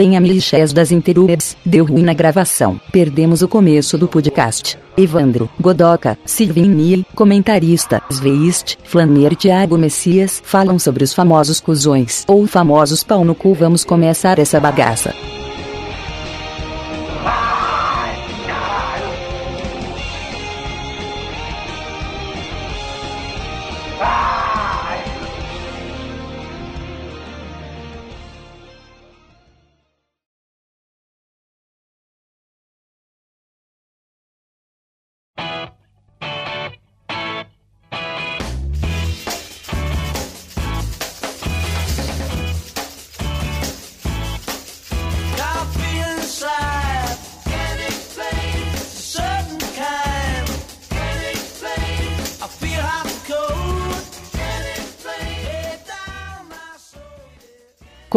Penha Milchés das Interwebs, deu ruim na gravação. Perdemos o começo do podcast. Evandro, Godoca, Silvin Nil, comentarista, Sveist, Flaner Thiago Messias falam sobre os famosos cuzões ou famosos pau no cu. Vamos começar essa bagaça.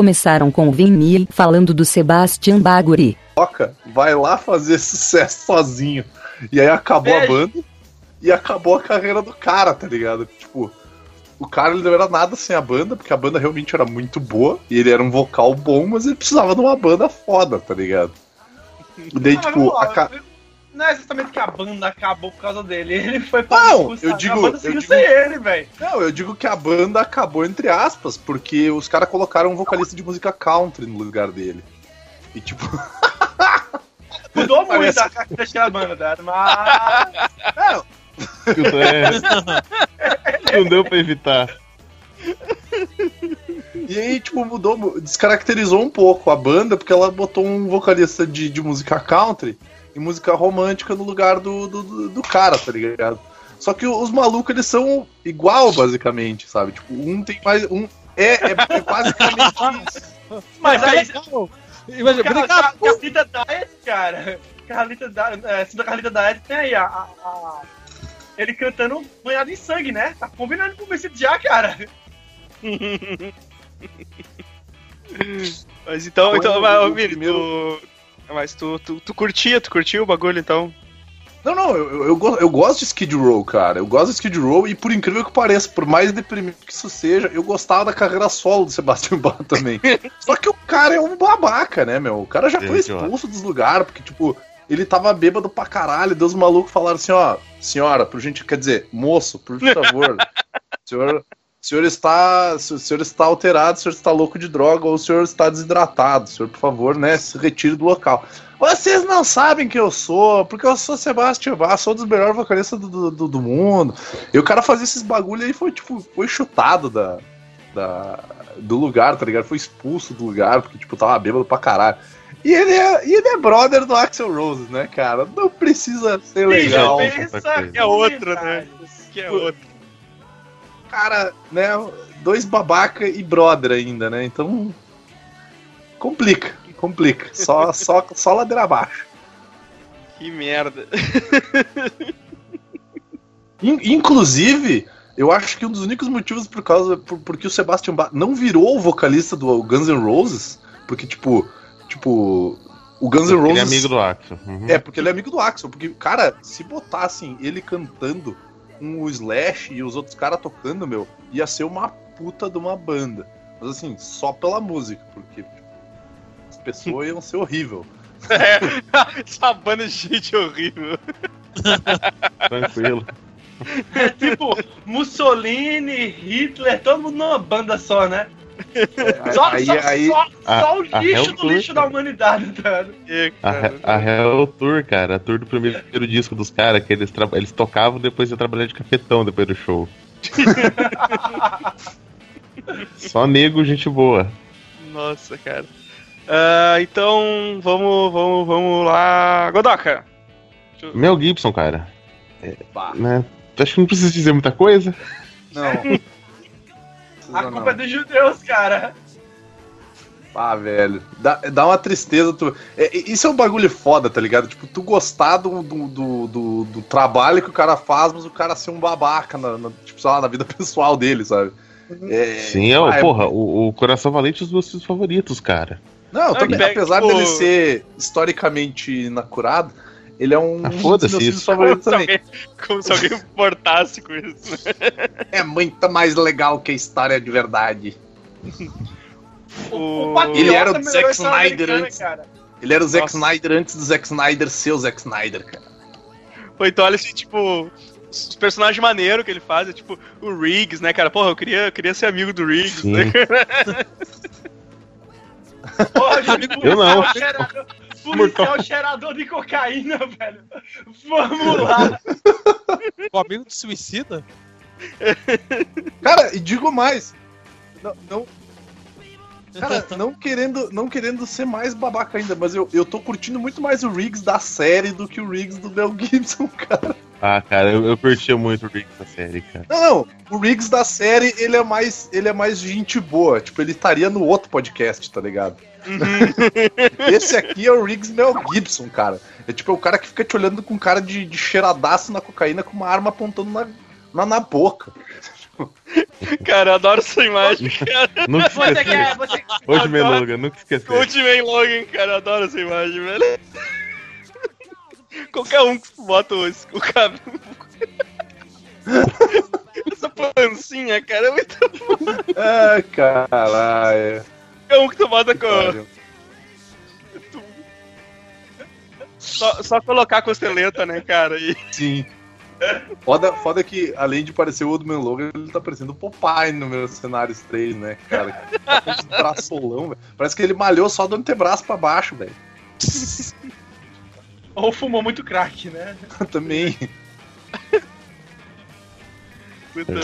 Começaram com o Vinil falando do Sebastian Baguri. Toca, vai lá fazer sucesso sozinho. E aí acabou a Beijo. banda e acabou a carreira do cara, tá ligado? Tipo, o cara ele não era nada sem a banda, porque a banda realmente era muito boa, e ele era um vocal bom, mas ele precisava de uma banda foda, tá ligado? E daí, tipo, a ca- Não é exatamente que a banda acabou por causa dele. Ele foi pra Não, discussão, eu digo- A banda eu digo- sem ele, velho. Não, eu digo que a banda acabou entre aspas, porque os caras colocaram um vocalista de música country no lugar dele. E tipo, Mudou muito Parece- a característica da banda, tá? Mas. É. Não deu pra evitar. E aí, tipo, mudou, mu- descaracterizou um pouco a banda, porque ela botou um vocalista de, de música country e música romântica no lugar do, do, do- cara, tá ligado? Só que os malucos, eles são igual, basicamente, sabe? Tipo, um tem mais. Um, é, é, é basicamente isso. Mas aí. Imagina, Car- Car- Carlita Diet, cara. Carlita Diet, é, Santa Carlita Diet tem aí a, a- a- Ele cantando banhado em sangue, né? Tá combinando com o vestido já, cara. Mas então, então o- mas, mas tu, tu, tu curtia, tu curtia o bagulho então? Não, não, eu, eu, eu go- eu gosto de Skid Row, cara. Eu gosto de Skid Row e, por incrível que pareça, por mais deprimente que isso seja, eu gostava da carreira solo do Sebastian Bach também. Só que o cara é um babaca, né, meu? O cara já É foi expulso dos lugares, porque, tipo, ele tava bêbado pra caralho. Deus maluco falaram assim: ó, senhora, por gente, quer dizer, moço, por favor, senhor. O senhor está. O senhor está alterado, o senhor está louco de droga, ou o senhor está desidratado. O senhor, por favor, né, se retire do local. Vocês não sabem quem eu sou, porque eu sou Sebastião Bach, sou um dos melhores vocalistas do, do, do mundo. E o cara fazia esses bagulho aí foi, tipo, foi chutado da, da, do lugar, tá ligado? Foi expulso do lugar, porque, tipo, tava bêbado pra caralho. E ele é, e ele é brother do Axel Rose, né, cara? Não precisa ser legal. Pensa. Que é outro, né? Que é outro. Cara, né? Dois babaca e brother ainda, né? Então. Complica, complica. Só, só, só ladeira abaixo. Que merda. In- Inclusive, eu acho que um dos únicos motivos por causa por, porque o Sebastian Bach não virou o vocalista do Guns N' Roses, porque tipo, tipo, o Guns N' Ele Roses é amigo do Axel. Uhum. É, porque ele é amigo do Axel, porque cara, se botassem ele cantando com o Slash e os outros caras tocando, meu, ia ser uma puta de uma banda. Mas assim, só pela música, porque tipo, as pessoas iam ser horrível. Essa banda de gente horrível. Tranquilo. É tipo Mussolini, Hitler, todo mundo numa banda só, né? Só, aí, só, aí, só, a- só o a lixo do Tour, lixo da cara. humanidade, tá? É, A, cara. a Hell Tour, cara, a tour do primeiro disco dos caras, que eles, eles tocavam depois de trabalhar de cafetão depois do show. Só nego, gente boa. Nossa, cara. Ah, então, vamos, vamos, vamos lá. Godoka. Mel Gibson, cara. Bah, Né? Acho que não precisa dizer muita coisa. não. A culpa é dos judeus, cara. Ah, velho. Dá, dá uma tristeza. Tu... É, isso é um bagulho foda, tá ligado? Tipo, tu gostar do, do, do, do- do trabalho que o cara faz, mas o cara ser um babaca na, na- tipo, sei lá, na vida pessoal dele, sabe? É, Sim, é, ah, porra, o, o Coração Valente é um dos meus filmes favoritos, cara. Não, também, apesar dele ser historicamente inacurado, ele é um Ah, dos foda-se isso. Como favoritos se, também. alguém, como se alguém importasse com isso. É muito mais legal que a história de verdade. O- Patriota Ele era o melhorou Zack Snyder antes. cara. Ele era o Zack Nossa. Snyder antes do Zack Snyder ser o Zack Snyder, cara. Ou então, olha assim, tipo, os personagens maneiros que ele faz, é tipo o Riggs, né, cara? Porra, eu queria, eu queria ser amigo do Riggs, Sim. né? Porra, gente, Eu não. cheirador- Policial cheirador de cocaína, velho. Vamos lá. O amigo do suicida? Cara, e digo mais. Não, não- cara, não querendo, não querendo ser mais babaca ainda, mas eu, eu tô curtindo muito mais o Riggs da série do que o Riggs do Mel Gibson, cara. Ah, cara, eu, eu curtia muito o Rick da série, cara. Não, não. O Riggs da série, ele é mais, ele é mais gente boa. Tipo, ele estaria no outro podcast, tá ligado? Esse aqui é o Riggs Mel Gibson, cara. É tipo é o cara que fica te olhando com cara de, de cheiradaço na cocaína com uma arma apontando na, na, na boca. Cara, eu adoro essa imagem, cara. Nunca Você esqueci. quer, você Hoje. Meluga, nunca esqueci. Ultimate Logan, cara, eu adoro essa imagem, velho. Qualquer um que bota o, o cabelo. Essa pancinha, cara, é muito. Ah, caralho. Qualquer um que tu bota com. Só, só colocar a costeleta, né, cara? E... Sim. Foda, foda que, além de parecer o Oldman Logan, ele tá parecendo o Popeye no meu cenários 3, né, cara? Tá com esse braçolão, velho. Parece que ele malhou só do antebraço pra baixo, velho. Ou fumou muito crack, né? Também. Puta boa.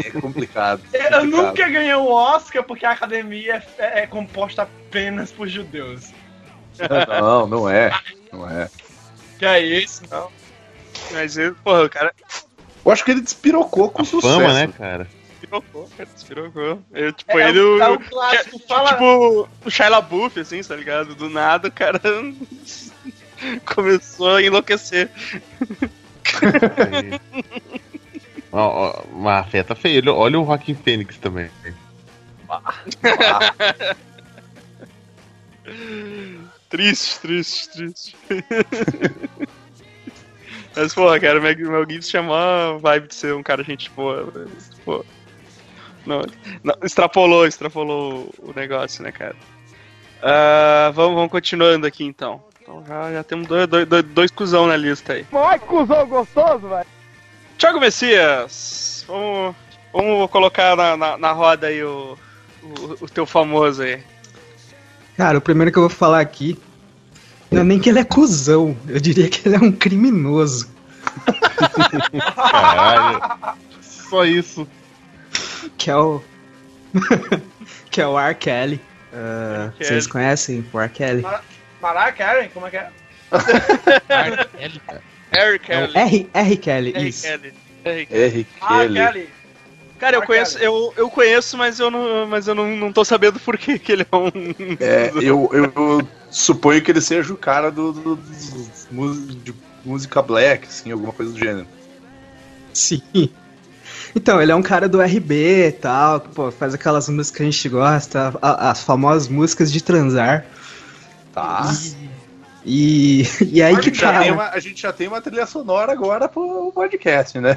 É complicado. Eu complicado. nunca ganhei um Oscar porque a academia é, é composta apenas por judeus. Não, não é. Não é. Que é isso, não? Mas, eu- porra, o cara Eu acho que ele despirocou com A sucesso. fama, né, cara? Despirocou, cara, despirocou. Eu, tipo, É, ele. é um- o- é um clássico, fala- Tipo, o Shia LaBeouf, assim, tá ligado? Do nada, o cara começou a enlouquecer. É. Ó, Mas afeta feio. Olha- o Joaquim Fênix também. Triste, triste, triste. Mas, porra, cara, o Mel Mel Gibson chamou a vibe de ser um cara gente boa. mas, Pô. Não, não, extrapolou, extrapolou o negócio, né, cara? Ah, vamos, vamos continuando aqui então. Então já, já temos dois, dois, dois, dois cuzão na lista aí. Ai, cuzão gostoso, velho. Thiago Messias, vamos, vamos colocar na, na, na roda aí o, o, o teu famoso aí. Cara, o primeiro que eu vou falar aqui não é nem que ele é cuzão, eu diria que ele é um criminoso. Caralho. Só isso. Que é o. que é o R. Kelly. Kelly. vocês conhecem o R. Kelly? Mariah Karen, como é que é? Harry Kelly. R. R. Kelly, Harry isso. Kelly. Harry Kelly. R. Ah, Kelly. Kelly. Cara, eu conheço, eu, eu conheço, mas eu não, mas eu não, não tô sabendo por que que ele é um. É, eu, eu suponho que ele seja o cara do, do- dos mus- de música black, assim, alguma coisa do gênero. Sim. Então, ele é um cara do RB e tal, que pô, faz aquelas músicas que a gente gosta, a- as famosas músicas de transar. Tá. E, e aí a, que tá. uma, a gente já tem uma trilha sonora agora pro podcast, né?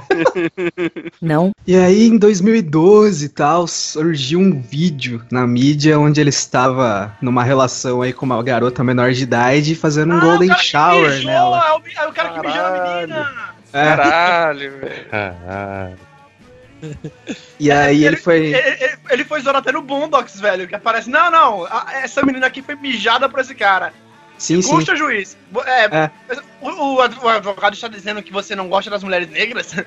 Não, E aí, em 2012 e tal, surgiu um vídeo na mídia onde ele estava numa relação aí com uma garota menor de idade fazendo um Ah, golden shower mijou, nela. É o, é o cara que mijou a menina. É, Caralho, velho. Caralho. E aí ele foi. Ele, ele- ele foi zoado até no Boondocks, velho. Que aparece, não, não, a- essa menina aqui foi mijada por esse cara. Sim, sim. Custa, juiz. É, É. O, o adv- o advogado está dizendo que você não gosta das mulheres negras?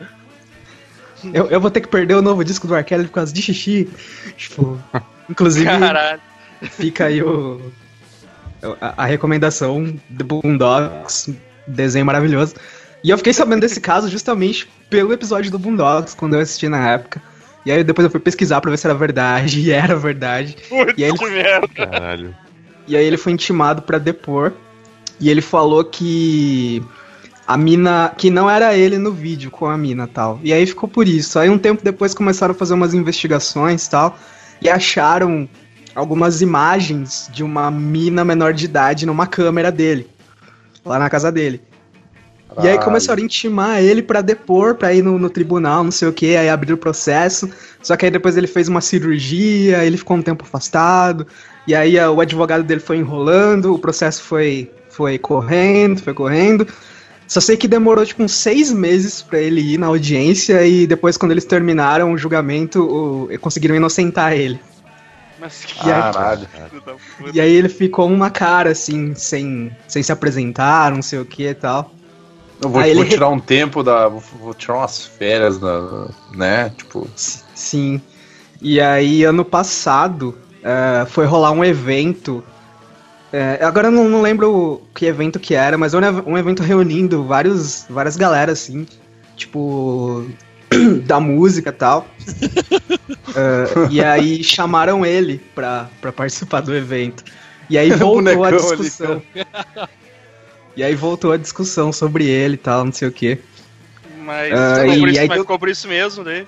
Eu, eu vou ter que perder o novo disco do R. Kelly por causa de xixi. Tipo, inclusive, Caralho. fica aí o. A, a recomendação do Boondocks, desenho maravilhoso. E eu fiquei sabendo desse caso justamente pelo episódio do Boondocks, quando eu assisti na época. E aí depois eu fui pesquisar pra ver se era verdade, e era verdade. E aí ele- merda. Caralho. E aí ele foi intimado pra depor. E ele falou que a mina. que não era ele no vídeo com a mina tal. E aí ficou por isso. Aí um tempo depois começaram a fazer umas investigações tal. E acharam algumas imagens de uma mina menor de idade numa câmera dele. Lá na casa dele. E aí começaram a intimar ele pra depor, pra ir no, no tribunal, não sei o que, aí abriu o processo. Só que aí depois ele fez uma cirurgia, ele ficou um tempo afastado. E aí ah, o advogado dele foi enrolando, o processo foi, foi correndo, foi correndo. Só sei que demorou tipo uns seis meses pra ele ir na audiência e depois quando eles terminaram o julgamento, o- conseguiram inocentar ele. Mas que Caralho. E aí ele ficou uma cara assim, sem, sem se apresentar, não sei o que e tal. Eu vou, ele vou tirar um tempo da. Vou, vou tirar umas férias, na, né? Tipo. Sim. E aí, ano passado, eh, foi rolar um evento. eh, agora eu não, não lembro que evento que era, mas era um evento reunindo vários, várias galera, assim. Tipo. da música e tal. Eh, e aí chamaram ele pra, pra participar do evento. E aí voltou a Bonecão ali, discussão. e aí voltou a discussão sobre ele e tal, não sei o quê. Mas, Ah, ficou, por e isso, aí mas eu- ficou por isso mesmo, né?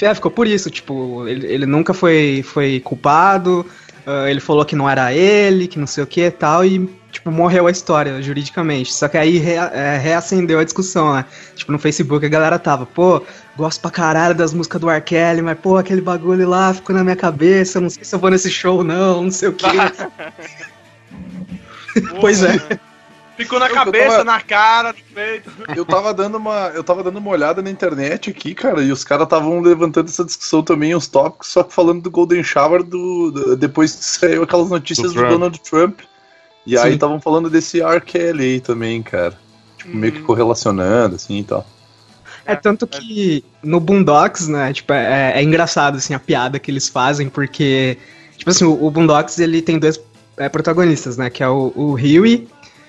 É, ficou por isso, tipo, ele, ele nunca foi, foi culpado, ah, ele falou que não era ele, que não sei o que e tal, e, tipo, morreu a história juridicamente. Só que aí rea- é, reacendeu a discussão, né? Tipo, no Facebook a galera tava, pô, gosto pra caralho das músicas do R. Kelly, mas, pô, aquele bagulho lá ficou na minha cabeça, eu não sei se eu vou nesse show não, não sei o que. Pois é. Ficou na Eu cabeça, tava- na cara, no peito. Eu tava dando uma, eu tava dando uma olhada na internet aqui, cara, e os caras estavam levantando essa discussão também, os tópicos, só que falando do Golden Shower do, do- depois que saiu aquelas notícias Do do. Donald Trump. E aí Sim. estavam falando desse R. Kelly aí também, cara. Tipo, meio que correlacionando, assim e tal. É tanto que no Boondocks, né, tipo, é, é engraçado, assim, a piada que eles fazem, porque, tipo assim, o, o Boondocks, ele tem dois é, protagonistas, né, que é o, o Huey,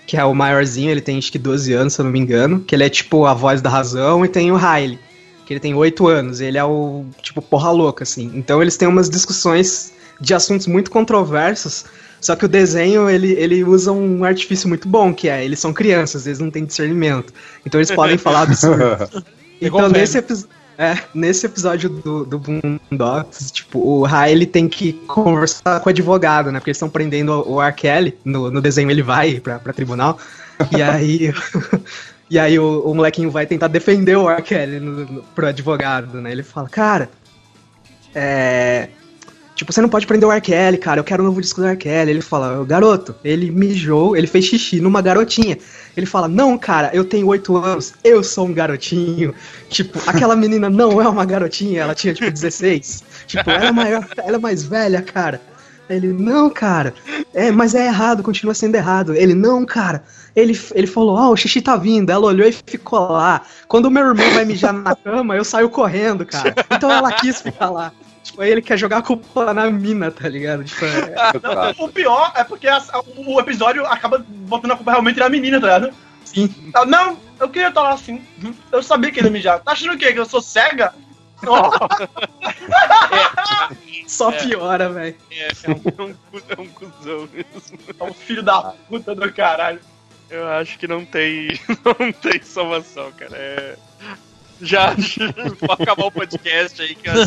que é o maiorzinho, ele tem acho que 12 anos, se eu não me engano, que ele é, tipo, a voz da razão, e tem o Riley, que ele tem 8 anos, ele é o, tipo, porra louca, assim. Então eles têm umas discussões de assuntos muito controversos, só que o desenho, ele, ele usa um artifício muito bom, que é, eles são crianças, eles não têm discernimento. Então eles podem falar absurdo. Então, nesse, epi- é, nesse episódio do, do Boondocks, tipo, o Riley tem que conversar com o advogado, né? Porque eles estão prendendo o o R. Kelly, no, no desenho ele vai pra, pra tribunal, e aí... e aí o, o molequinho vai tentar defender o R. Kelly no, no, pro advogado, né? Ele fala, cara, é... Tipo, você não pode prender o R. Kelly, cara, eu quero um novo disco do R. Kelly. Ele fala, garoto, ele mijou, ele fez xixi numa garotinha. Ele fala, não, cara, eu tenho oito anos, eu sou um garotinho. Tipo, aquela menina não é uma garotinha, ela tinha, tipo, 16. Tipo, ela é maior, ela é mais velha, cara. Ele, não, cara, é, mas é errado, continua sendo errado. Ele, não, cara. Ele, ele falou, ó, o xixi tá vindo. Ela olhou e ficou lá. Quando o meu irmão vai mijar na cama, eu saio correndo, cara. Então ela quis ficar lá. Aí ele quer jogar a culpa na mina, tá ligado? Tipo, é, Tá. O pior é porque as- o episódio acaba botando a culpa realmente na menina, tá ligado? sim. Não, eu queria estar lá assim. Eu sabia que ele ia mijar. Tá achando o quê? Que eu sou cega? Ó, Só piora, velho. É, é um, é um, é um cuzão mesmo. é um filho da puta do caralho. Eu acho que não tem. Não tem salvação, cara. É. Já pode acabar o podcast aí, cara.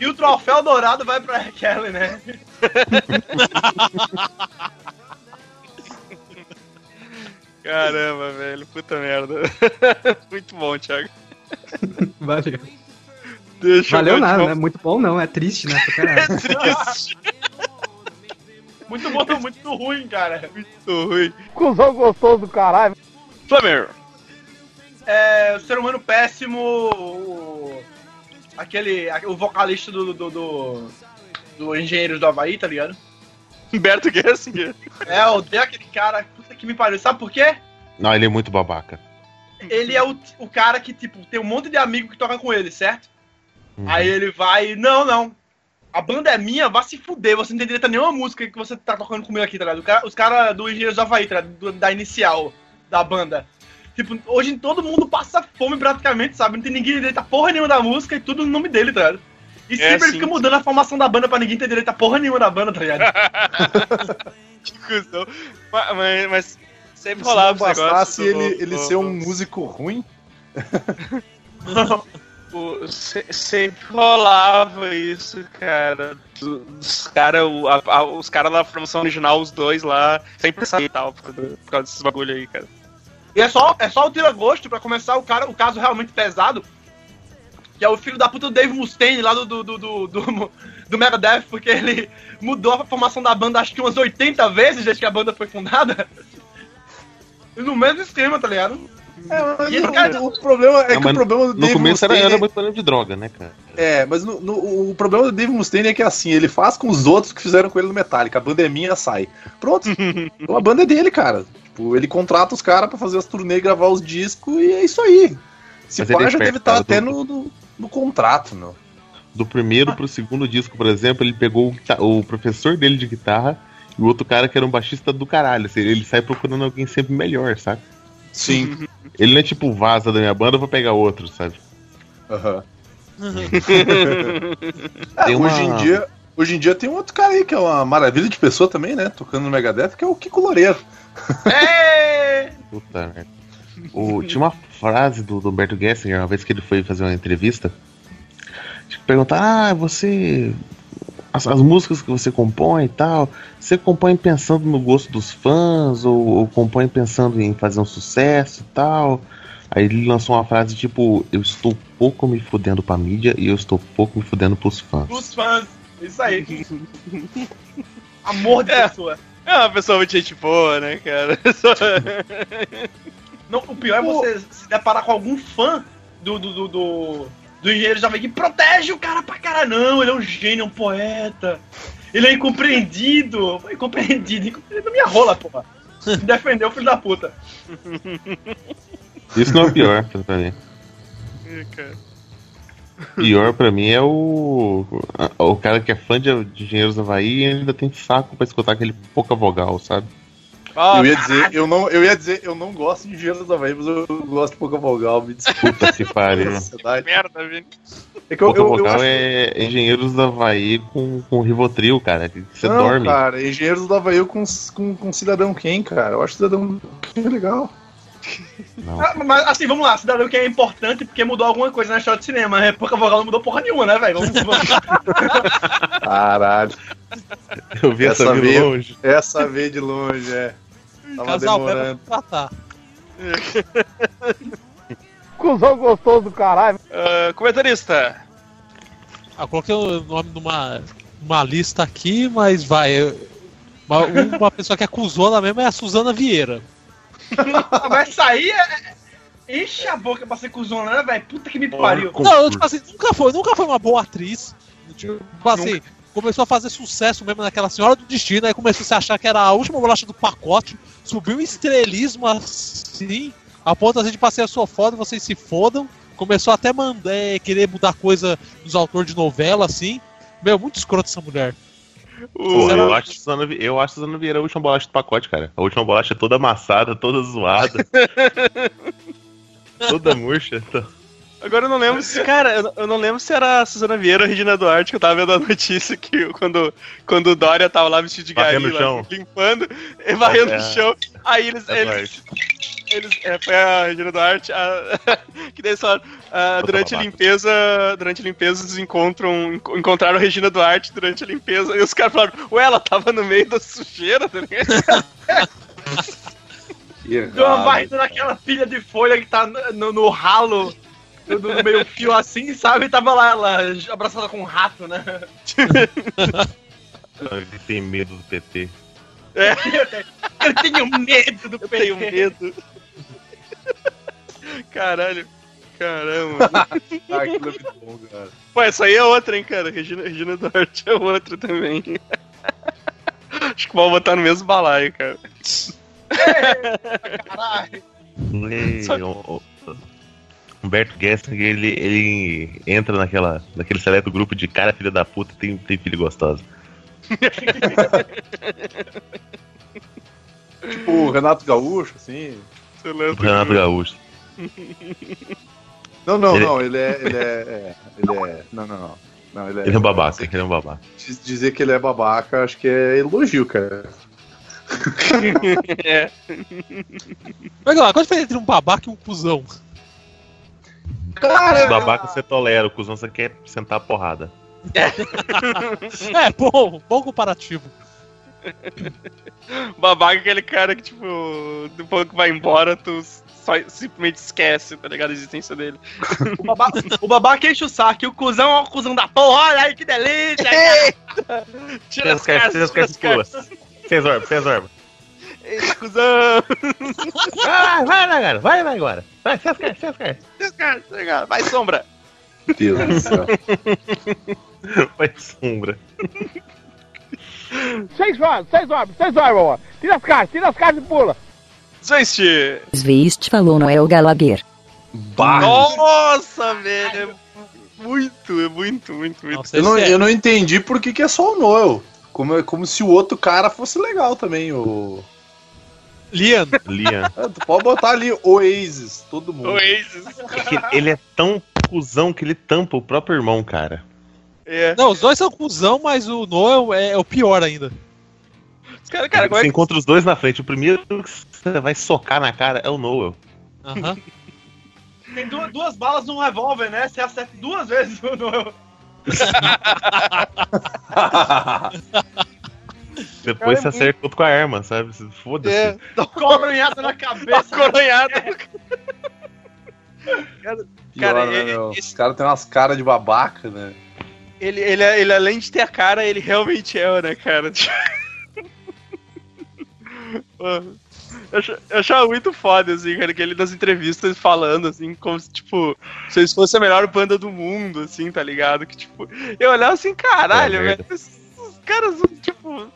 E o troféu dourado vai pra Kelly, né? Caramba, velho. Puta merda. Muito bom, Thiago. Valeu. Deixa Valeu eu nada, né? Muito bom não, é triste, né? caralho. triste. Muito bom, muito ruim, cara. Muito ruim. Cusão gostoso do caralho. Flamer. É, o ser humano péssimo. O, aquele. O vocalista do. do, do, do Engenheiros do Havaí, tá ligado? Humberto Gessinger. É, eu odeio aquele cara. Puta que me pariu. Sabe por quê? Não, ele é muito babaca. Ele é o, o cara que, tipo, tem um monte de amigo que toca com ele, certo? Uhum. Aí ele vai. Não, não. A banda é minha, vá se fuder. Você não tem direito a nenhuma música que você tá tocando comigo aqui, tá ligado? Cara- os caras do Engenheiros do Havaí, tá ligado? Do- da inicial da banda. Tipo, hoje todo mundo passa fome praticamente, sabe? Não tem ninguém direito a porra nenhuma da música e tudo no nome dele, tá ligado? E É, sempre sim, fica sim. mudando a formação da banda pra ninguém ter direito a porra nenhuma da banda, tá ligado? Que cuzão. Mas, mas, mas sempre Se rolava esse negócio. ele, do- ele do- ser um músico ruim, o- se- sempre rolava isso, cara. Do- Dos cara, o- a- a- os caras da formação original, os dois lá, sempre saíam e tal, por, por causa desses bagulho aí, cara. E é só, é só o tira-gosto pra começar o, cara, o caso realmente pesado. Que é o filho da puta do Dave Mustaine lá do, do, do, do, do, do Megadeth, porque ele mudou a formação da banda acho que umas 80 vezes desde que a banda foi fundada. E no mesmo esquema, tá ligado? É, mas E o- cara- o, problema é Não, que o problema do No Dave começo era, era muito problema de droga, né, cara? É, mas no- no- o problema do Dave Mustaine é que assim, ele faz com os outros que fizeram com ele no Metallica. A banda é minha, sai. Pronto. Então a banda é dele, cara. Tipo, ele contrata os caras pra fazer as turnês, gravar os discos e é isso aí. Se Mas pá, ele é já deve estar cara, até no, no, no contrato, meu. Do primeiro pro segundo disco, por exemplo, ele pegou o, o professor dele de guitarra e o outro cara que era um baixista do caralho. assim, Ele sai procurando alguém sempre melhor, sabe? Sim. Ele não é tipo vaza da minha banda, eu vou pegar outro, sabe? Aham. Tem É, uma- hoje, em dia, hoje em dia tem um outro cara aí que é uma maravilha de pessoa também, né? Tocando no Megadeth, que é o Kiko Loureiro. É! Puta merda. O, tinha uma frase do, do Humberto Gessinger, uma vez que ele foi fazer uma entrevista, que perguntar, ah, você. As, as músicas que você compõe e tal, você compõe pensando no gosto dos fãs, ou, ou compõe pensando em fazer um sucesso e tal. Aí ele lançou uma frase tipo, eu estou pouco me fudendo pra mídia e eu estou pouco me fudendo pros fãs. Os fãs. Isso aí. Amor de É. pessoa. É uma pessoa muito gente boa, né, cara? Não, o pior é você se deparar com algum fã do, do, do, do, do engenheiro Jovem que protege o cara pra caralho. Não, ele é um gênio, é um poeta. Ele é incompreendido. Foi incompreendido. Incompreendido minha rola, porra. Defendeu o filho da puta. Isso não é o pior pra mim. É, cara. Pior pra mim é o. O cara que é fã de, Engenheiros do Havaí e ainda tem saco pra escutar aquele pouca vogal, sabe? Ah, eu ia dizer, eu não, eu ia dizer, eu não gosto de Gelo da Havaí, mas eu gosto de pouca vogal, me desculpa. Pariu. Sociedade. merda, Vini. É que eu, Pouca eu, eu acho... é Engenheiros do Havaí com, com Rivotril, cara. que Você não, dorme. cara, Engenheiros do Havaí com, com, com Cidadão Quem, cara? Eu acho Cidadão Quem legal. Não. Ah, Mas assim, vamos lá, Cidadão que é importante porque mudou alguma coisa na história do cinema. Pouca vogal não mudou porra nenhuma, né, velho? Vamos, vamos. Caralho. Eu vi essa, essa vida veio- longe. Essa veio de longe, é. Tava Casal demorando. tratar. Cusão gostoso do caralho. Ah, comentarista. Ah, coloquei o nome numa, numa lista aqui, mas vai. Uma, uma pessoa que é cuzona mesmo é a Suzana Vieira. Mas isso aí é. é- Enche a boca pra ser cuzona, né, velho? Puta que me pariu. Não, eu, tipo assim, nunca foi, nunca foi uma boa atriz. Tipo assim, começou a fazer sucesso mesmo naquela Senhora do Destino, aí começou a se achar que era a última bolacha do pacote, subiu um estrelismo assim, a ponto assim, de passei a sua foda, vocês se fodam. Começou até mandar é, querer mudar coisa dos autores de novela, assim. Meu, muito escroto essa mulher. Porra, Será- eu acho Suzana, Vi- eu acho Suzana Vieira a última bolacha do pacote, cara. A última bolacha é toda amassada, toda zoada. toda murcha. Então, Agora eu não lembro se. Cara, eu, eu não lembro se era a Suzana Vieira ou a Regina Duarte, que eu tava vendo a notícia que quando, quando o Dória tava lá vestido de gari, lá, limpando, e varrendo É. o chão. Aí eles. É eles, eles é, foi a Regina Duarte, a- que daí eles falaram, ah, durante a limpeza. Durante a limpeza, eles encontram. enco- Encontraram a Regina Duarte durante a limpeza. E os caras falaram, ué, ela tava no meio da sujeira, tá ligado? Deu uma varrida naquela pilha de folha que tá no, no ralo, no, no meio fio assim, sabe? E tava lá, ela abraçada com um rato, né? ele tem medo do PT. Eu tenho medo do Eu tenho PT. medo. Caralho. Caramba. Ah, é muito bom, cara. Pô, essa aí é outra, hein, cara. Regina, Regina Duarte é outra também. Acho que vou botar no mesmo balaio, cara. Caralho. E, o- o- Humberto Gessinger, ele, ele entra naquela, naquele seleto grupo de cara filha da puta tem, tem filho gostosa. Tipo o Renato Gaúcho, assim. Você O lembra? Renato Gaúcho. Não, não, Ele- não, ele é. Ele é, é, ele é. Não, não, não. Não, ele é, Ele é um babaca, ele é um babaca. Diz- Dizer que ele é babaca, acho que é elogio, cara. É. Mas lá, qual a diferença entre um babaca e um cuzão? Cara, Babaca você tolera, o cuzão você quer sentar a porrada. É, bom, bom comparativo. Babaca é aquele cara que, tipo, depois que vai embora, tu só simplesmente esquece, tá ligado? A existência dele. O babá, o babaca enche o saco, e o cuzão é o cuzão da porra, olha aí que delícia! Tira as cartas, Seus tira as pula. cartas. Cesor, Cesor. Ei, cuzão! Ah, vai, vai, cara. Vai, vai agora. Vai, seus caras, seus caras. Tira as cartas, tá ligado? Vai, sombra! Deus do céu. Vai, sombra. Seis horas, seis horas, seis horas, vovó. Tira as cartas, tira as cartas e pula. Zwist! Sveist falou Noel Gallagher. Bah. Nossa, velho! É muito, é muito, muito, muito. Eu não, é. eu não entendi por que, que é só o Noel. Como, é- como se o outro cara fosse legal também. O... Liam, Liam. Ah, tu pode botar ali Oasis, todo mundo. Oasis. É que ele é tão cuzão que ele tampa o próprio irmão, cara. É. Não, os dois são cuzão, mas o Noel é, é o pior ainda. Os caras, cara, como é você que. encontra os dois na frente. O primeiro que você vai socar na cara é o Noel. Aham. Tem duas, duas balas num revólver, né? Você acerta duas vezes no. no- Depois Cara, você acerta outro com a arma, sabe? Foda-se. É, Coronhada na uma cabeça. coronhada. Pior, Cara, né, ele- esse- Os caras têm umas caras de babaca, né? Ele, ele, ele, além de ter a cara, ele realmente é, né, cara? Pô, Eu acha- eu achava muito foda, assim, cara, que ele nas entrevistas falando, assim, como se, tipo, se eles fossem a melhor banda do mundo, assim, tá ligado? Que, tipo, eu olhava assim, caralho, merda. velho, esses esses caras, tipo.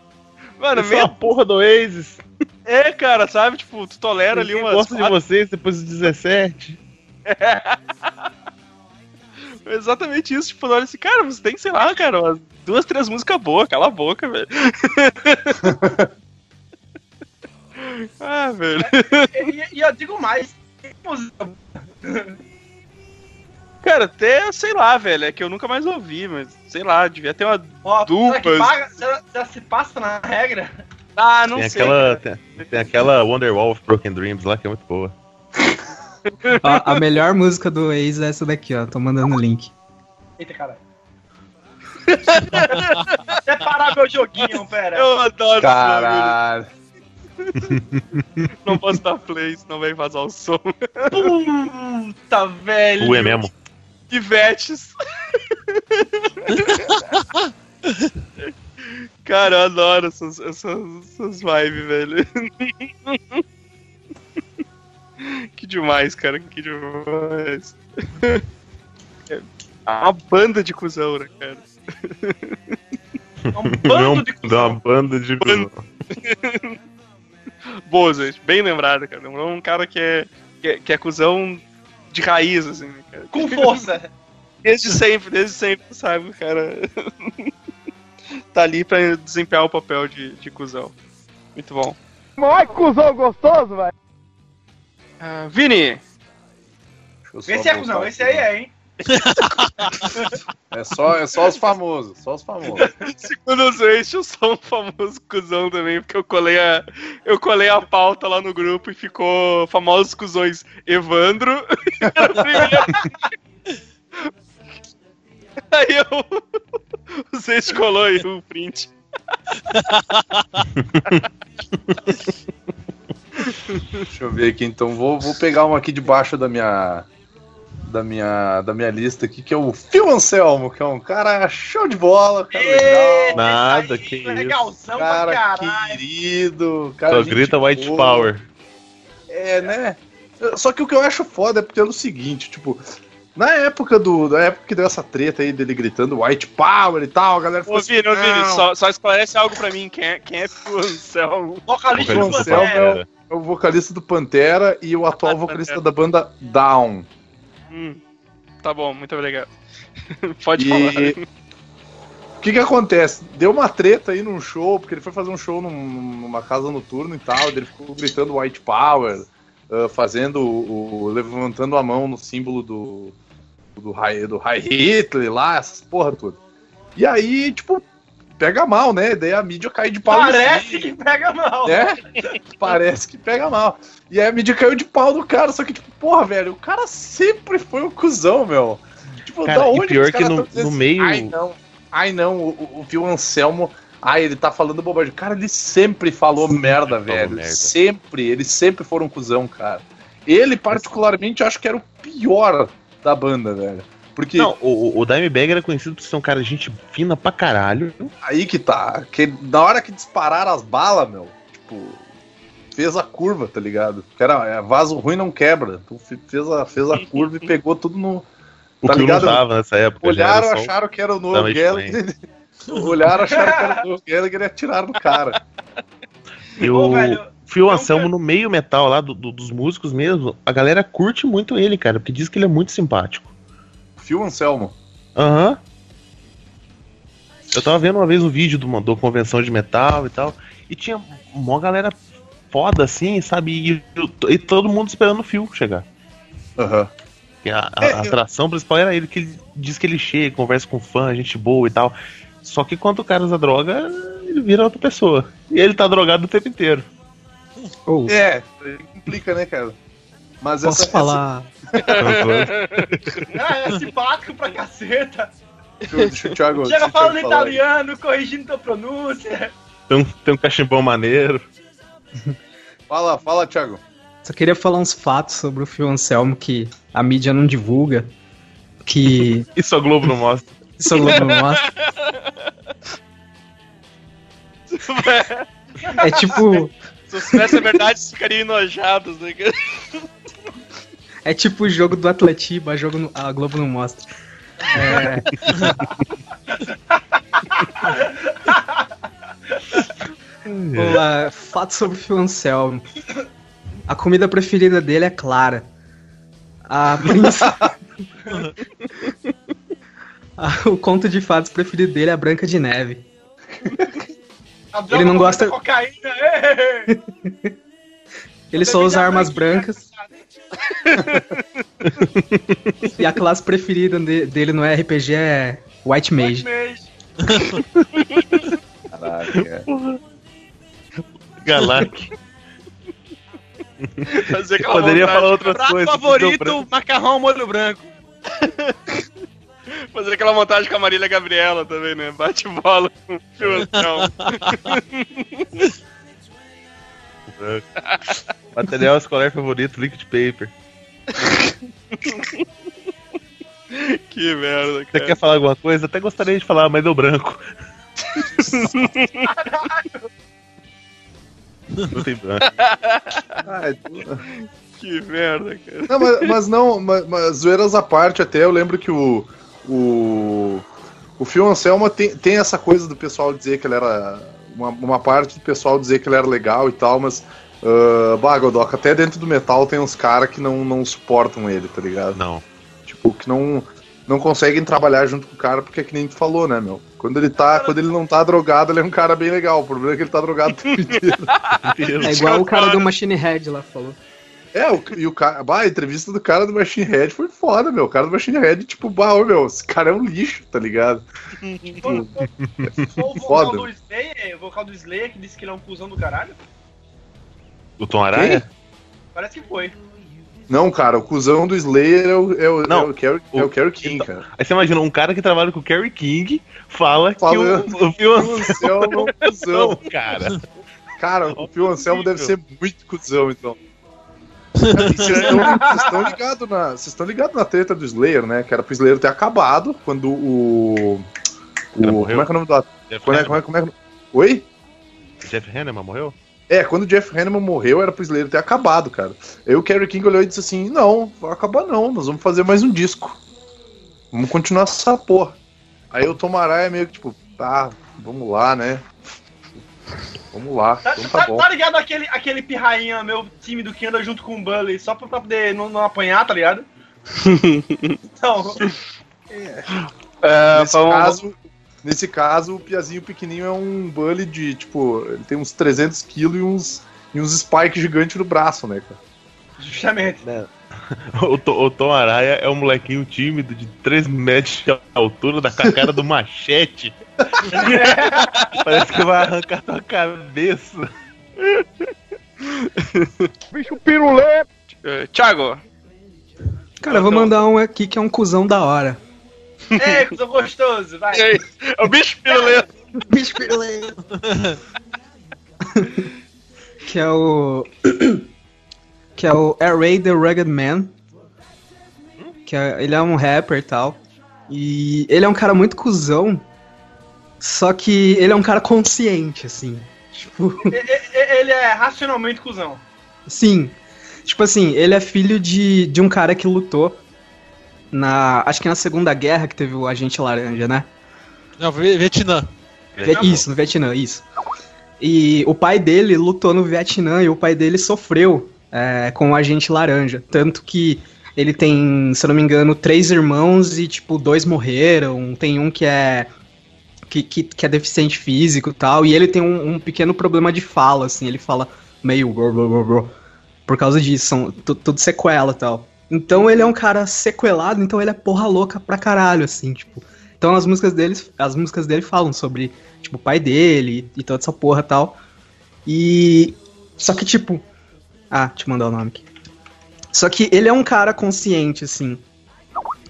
Mano, Essa meio. porra do Oasis. É, cara, sabe? Tipo, tu tolera ali Ninguém uma. gosta de vocês depois dos 17. Exatamente isso, tipo, olha assim, cara, você tem, sei lá, cara, umas duas, três músicas boas, cala a boca, velho. ah, velho. E, e eu digo mais. que música- Cara, até, sei lá, velho, é que eu nunca mais ouvi, mas, sei lá, devia ter uma... Ó, será que Duplas. paga? Será, será se passa na regra? Ah, não Tem sei. aquela, tem, tem aquela Wonderwall of Broken Dreams lá que é muito boa. Ó, a melhor música do Ace é essa daqui, ó. Tô mandando o link. Eita, caralho. Até parar meu joguinho, pera. Eu adoro Caralho. Não posso dar play, senão vai vazar o som. Puta, velho. Tu é mesmo. Pivetes. Cara, eu adoro essas, essas, essas vibes, velho. que demais, cara, que demais. É uma banda de cuzão, né, cara? É um bando de uma cuzão. banda de Bando. Boa, gente, bem lembrado, cara. Lembrou um cara que é, que é, que é cuzão de raiz, assim, né, cara. Com força. Desde sempre, desde sempre, sabe, o cara tá ali pra desempenhar o papel de, de cuzão. Muito bom. Ai, cuzão gostoso, velho. Ah, Vini, Esse é cuzão, esse aí é, hein? É só, é só os famosos, só os famosos. segundo os eixos, eu sou um famoso cuzão também, porque eu colei a, eu colei a pauta lá no grupo e ficou famosos cuzões Evandro. Aí eu. O Zeste colou aí o print. Deixa eu ver aqui, então vou, vou pegar um aqui debaixo da minha da minha da minha lista aqui, que é o Phil Anselmo, que é um cara show de bola, cara legal, Nada, Esse que isso. Legalzão pra cara caralho. querido, cara Só grita White boa. Power. É, né? Só que o que eu acho foda é pelo seguinte, tipo, na época do. Na época que deu essa treta aí dele gritando White Power e tal, a galera ficou Ô, Vini, ô, Vini, "Não, só, só esclarece algo pra mim. Quem é, quem é o Anselmo? Vocalista do Vocalista Pantera. Anselmo é o vocalista do Pantera e o atual Ah, vocalista Pantera. da banda Down. Hum, tá bom, muito obrigado. Pode E falar. o que que acontece? Deu uma treta aí num show, porque ele foi fazer um show num- numa casa noturna e tal, ele ficou gritando White Power, ah, fazendo o, o- levantando a mão no símbolo do do High, do High Hitler lá, essas porra toda. E aí, tipo, pega mal, né? Daí a mídia cai de pau. Parece que pega mal. né? Parece que pega mal. E aí a mídia caiu de pau no cara, só que, tipo, porra, velho, o cara sempre foi um cuzão, meu. Tipo, Cara, da e onde pior os que no- no meio- Ai, não. Ai, não, o, o, o Phil Anselmo. Ai, ele tá falando bobagem. Cara, ele sempre falou merda, velho. merda. Sempre. Eles sempre foram um cuzão, cara. Ele, particularmente, acho que era o pior da banda, velho. Porque Não, o, o Dimebag era conhecido por ser um cara de gente fina pra caralho. aí que tá. Que na hora que dispararam as balas, meu, tipo, fez a curva, tá ligado? Que era é, vaso ruim não quebra. Então fe- fez a, fez a curva e pegou tudo no. O Tá que eu ligado? não tava nessa época. Olharam, só- acharam que era o Noel Gallagher. Olharam, acharam que era o Noel Gallagher e atiraram no cara. E Ô, o velho, não Anselmo no meio metal lá, do- do- dos músicos mesmo, a galera curte muito ele, cara, porque diz que ele é muito simpático. Phil Anselmo. Aham. Eu tava vendo uma vez um vídeo de uma, de uma convenção de metal e tal, e tinha uma galera foda assim, sabe? E, e todo mundo esperando o Phil chegar. Aham. E a, a- É, a atração principal era ele, que ele diz que ele chega, conversa com fã, gente boa e tal. Só que quando o cara usa droga, ele vira outra pessoa. E ele tá drogado o tempo inteiro. Ou, É, complica, né, cara? Mas posso essa, falar. Ah, é simpático pra caceta. Essa, deixa o Thiago. Chega falando falar aí. italiano, corrigindo tua pronúncia. Tem um, tem um cachimbão maneiro. Fala, fala, Thiago. Só queria falar uns fatos sobre o Phil Anselmo que a mídia não divulga. Que Isso a Globo não mostra. isso eu não mostra. É tipo. Se eu soubesse a verdade, vocês ficariam enojados, né? É tipo o jogo do Atletiba, jogo no- a Globo não mostra. É... Vamos lá, fato sobre o Phil Anselmo. A comida preferida dele é clara. A princesa... o conto de fatos preferido dele é a Branca de Neve. Ele não gosta- Cocaína. Ele só usa armas brancas. E a classe preferida de- dele no RPG é White Mage. Mês. Caraca. Galac. Poderia falar outras Prato coisas. deu favorito, branco. macarrão ao molho branco. Fazer aquela montagem com a Marília Gabriela também, né? Bate bola com o. Material escolar favorito, liquid paper. Que merda, Você cara. quer falar alguma coisa? Até gostaria de falar, mas deu branco. Não tem branco. Ai, Que merda, cara. Não, mas, mas não, mas, mas zoeiras à parte, até eu lembro que o. O, o Phil Anselmo tem, tem essa coisa do pessoal dizer que ele era. Uma, uma parte do pessoal dizer que ele era legal e tal, mas. Uh, bah, até dentro do metal tem uns caras que não, não suportam ele, tá ligado? Não. Tipo, que não, não conseguem trabalhar junto com o cara, porque é que nem tu falou, né, meu? Quando ele tá, quando ele não tá drogado, ele é um cara bem legal. O problema é que ele tá drogado o tempo inteiro. É igual o cara do Machine Head lá falou. É, o, e o cara. Bah, a entrevista do cara do Machine Head foi foda, meu. O cara do Machine Head, tipo, bah, ô, meu, esse cara é um lixo, tá ligado? O vocal do Slayer, o vocal do Slayer que disse que ele é um cuzão do caralho? O Tom Aranha? Parece que foi. Não, cara, o cuzão do Slayer é o, é o, Não, é o, Kerry, é o- o Kerry King, então- cara. Aí você imagina, um cara que trabalha com o Kerry King fala, Fala- que o, o Phil O Anselmo é um cuzão. Cara. Cara, o Phil Anselmo deve ser muito cuzão, então. Vocês estão- ligados na, ligados na treta do Slayer, né? Que era pro Slayer ter acabado quando o. O como é que é o nome do ator? Como é, como é, como é, Oi? Jeff Hanneman morreu? É, quando o Jeff Hanneman morreu, era pro Slayer ter acabado, cara. Aí o Kerry King olhou e disse assim: Não, vai acabar não, nós vamos fazer mais um disco. Vamos continuar essa porra. Aí o Tom Araya é meio que tipo, tá, vamos lá, né? Vamos lá, Tá, então tá- tá bom. tá ligado aquele, aquele pirrainha, meu tímido, que anda junto com o Bully só pra, pra poder não, não apanhar, tá ligado? Então, É, Nesse vamos- caso, nesse caso, o Piazinho pequenininho é um bully de, tipo, ele tem uns 300 quilos e uns, e uns spikes gigantes no braço, né, cara? justamente. O, To- o Tom Araya é um molequinho tímido de 3 metros de altura, da cara do machete. Parece que vai arrancar tua cabeça. Bicho pirulê. É, Thiago, Cara, eu vou mandar um aqui que é um cuzão da hora. É, cuzão gostoso, vai. aí? É o bicho pirulento. Bicho Que é o. que é o Air Ray The Rugged Man. Que é- ele é um rapper e tal. E ele é um cara muito cuzão. Só que ele é um cara consciente, assim. Tipo, Ele é racionalmente cuzão. sim. Tipo assim, ele é filho de, de um cara que lutou na. Acho que na Segunda Guerra que teve o Agente Laranja, né? Não, Vi- Vietnã. Isso, no Vietnã, isso. E o pai dele lutou no Vietnã e o pai dele sofreu é, com o agente laranja. Tanto que ele tem, se eu não me engano, três irmãos e, tipo, dois morreram. Tem um que é. Que, que, que é deficiente físico e tal. E ele tem um, um pequeno problema de fala, assim. Ele fala meio. por causa disso, são tu- tudo sequela e tal. Então ele é um cara sequelado, então ele é porra louca pra caralho, assim, tipo. Então as músicas dele, as músicas dele falam sobre, tipo, o pai dele e toda essa porra e tal. E. Só que, tipo. Ah, te mandar o nome aqui. Só que ele é um cara consciente, assim.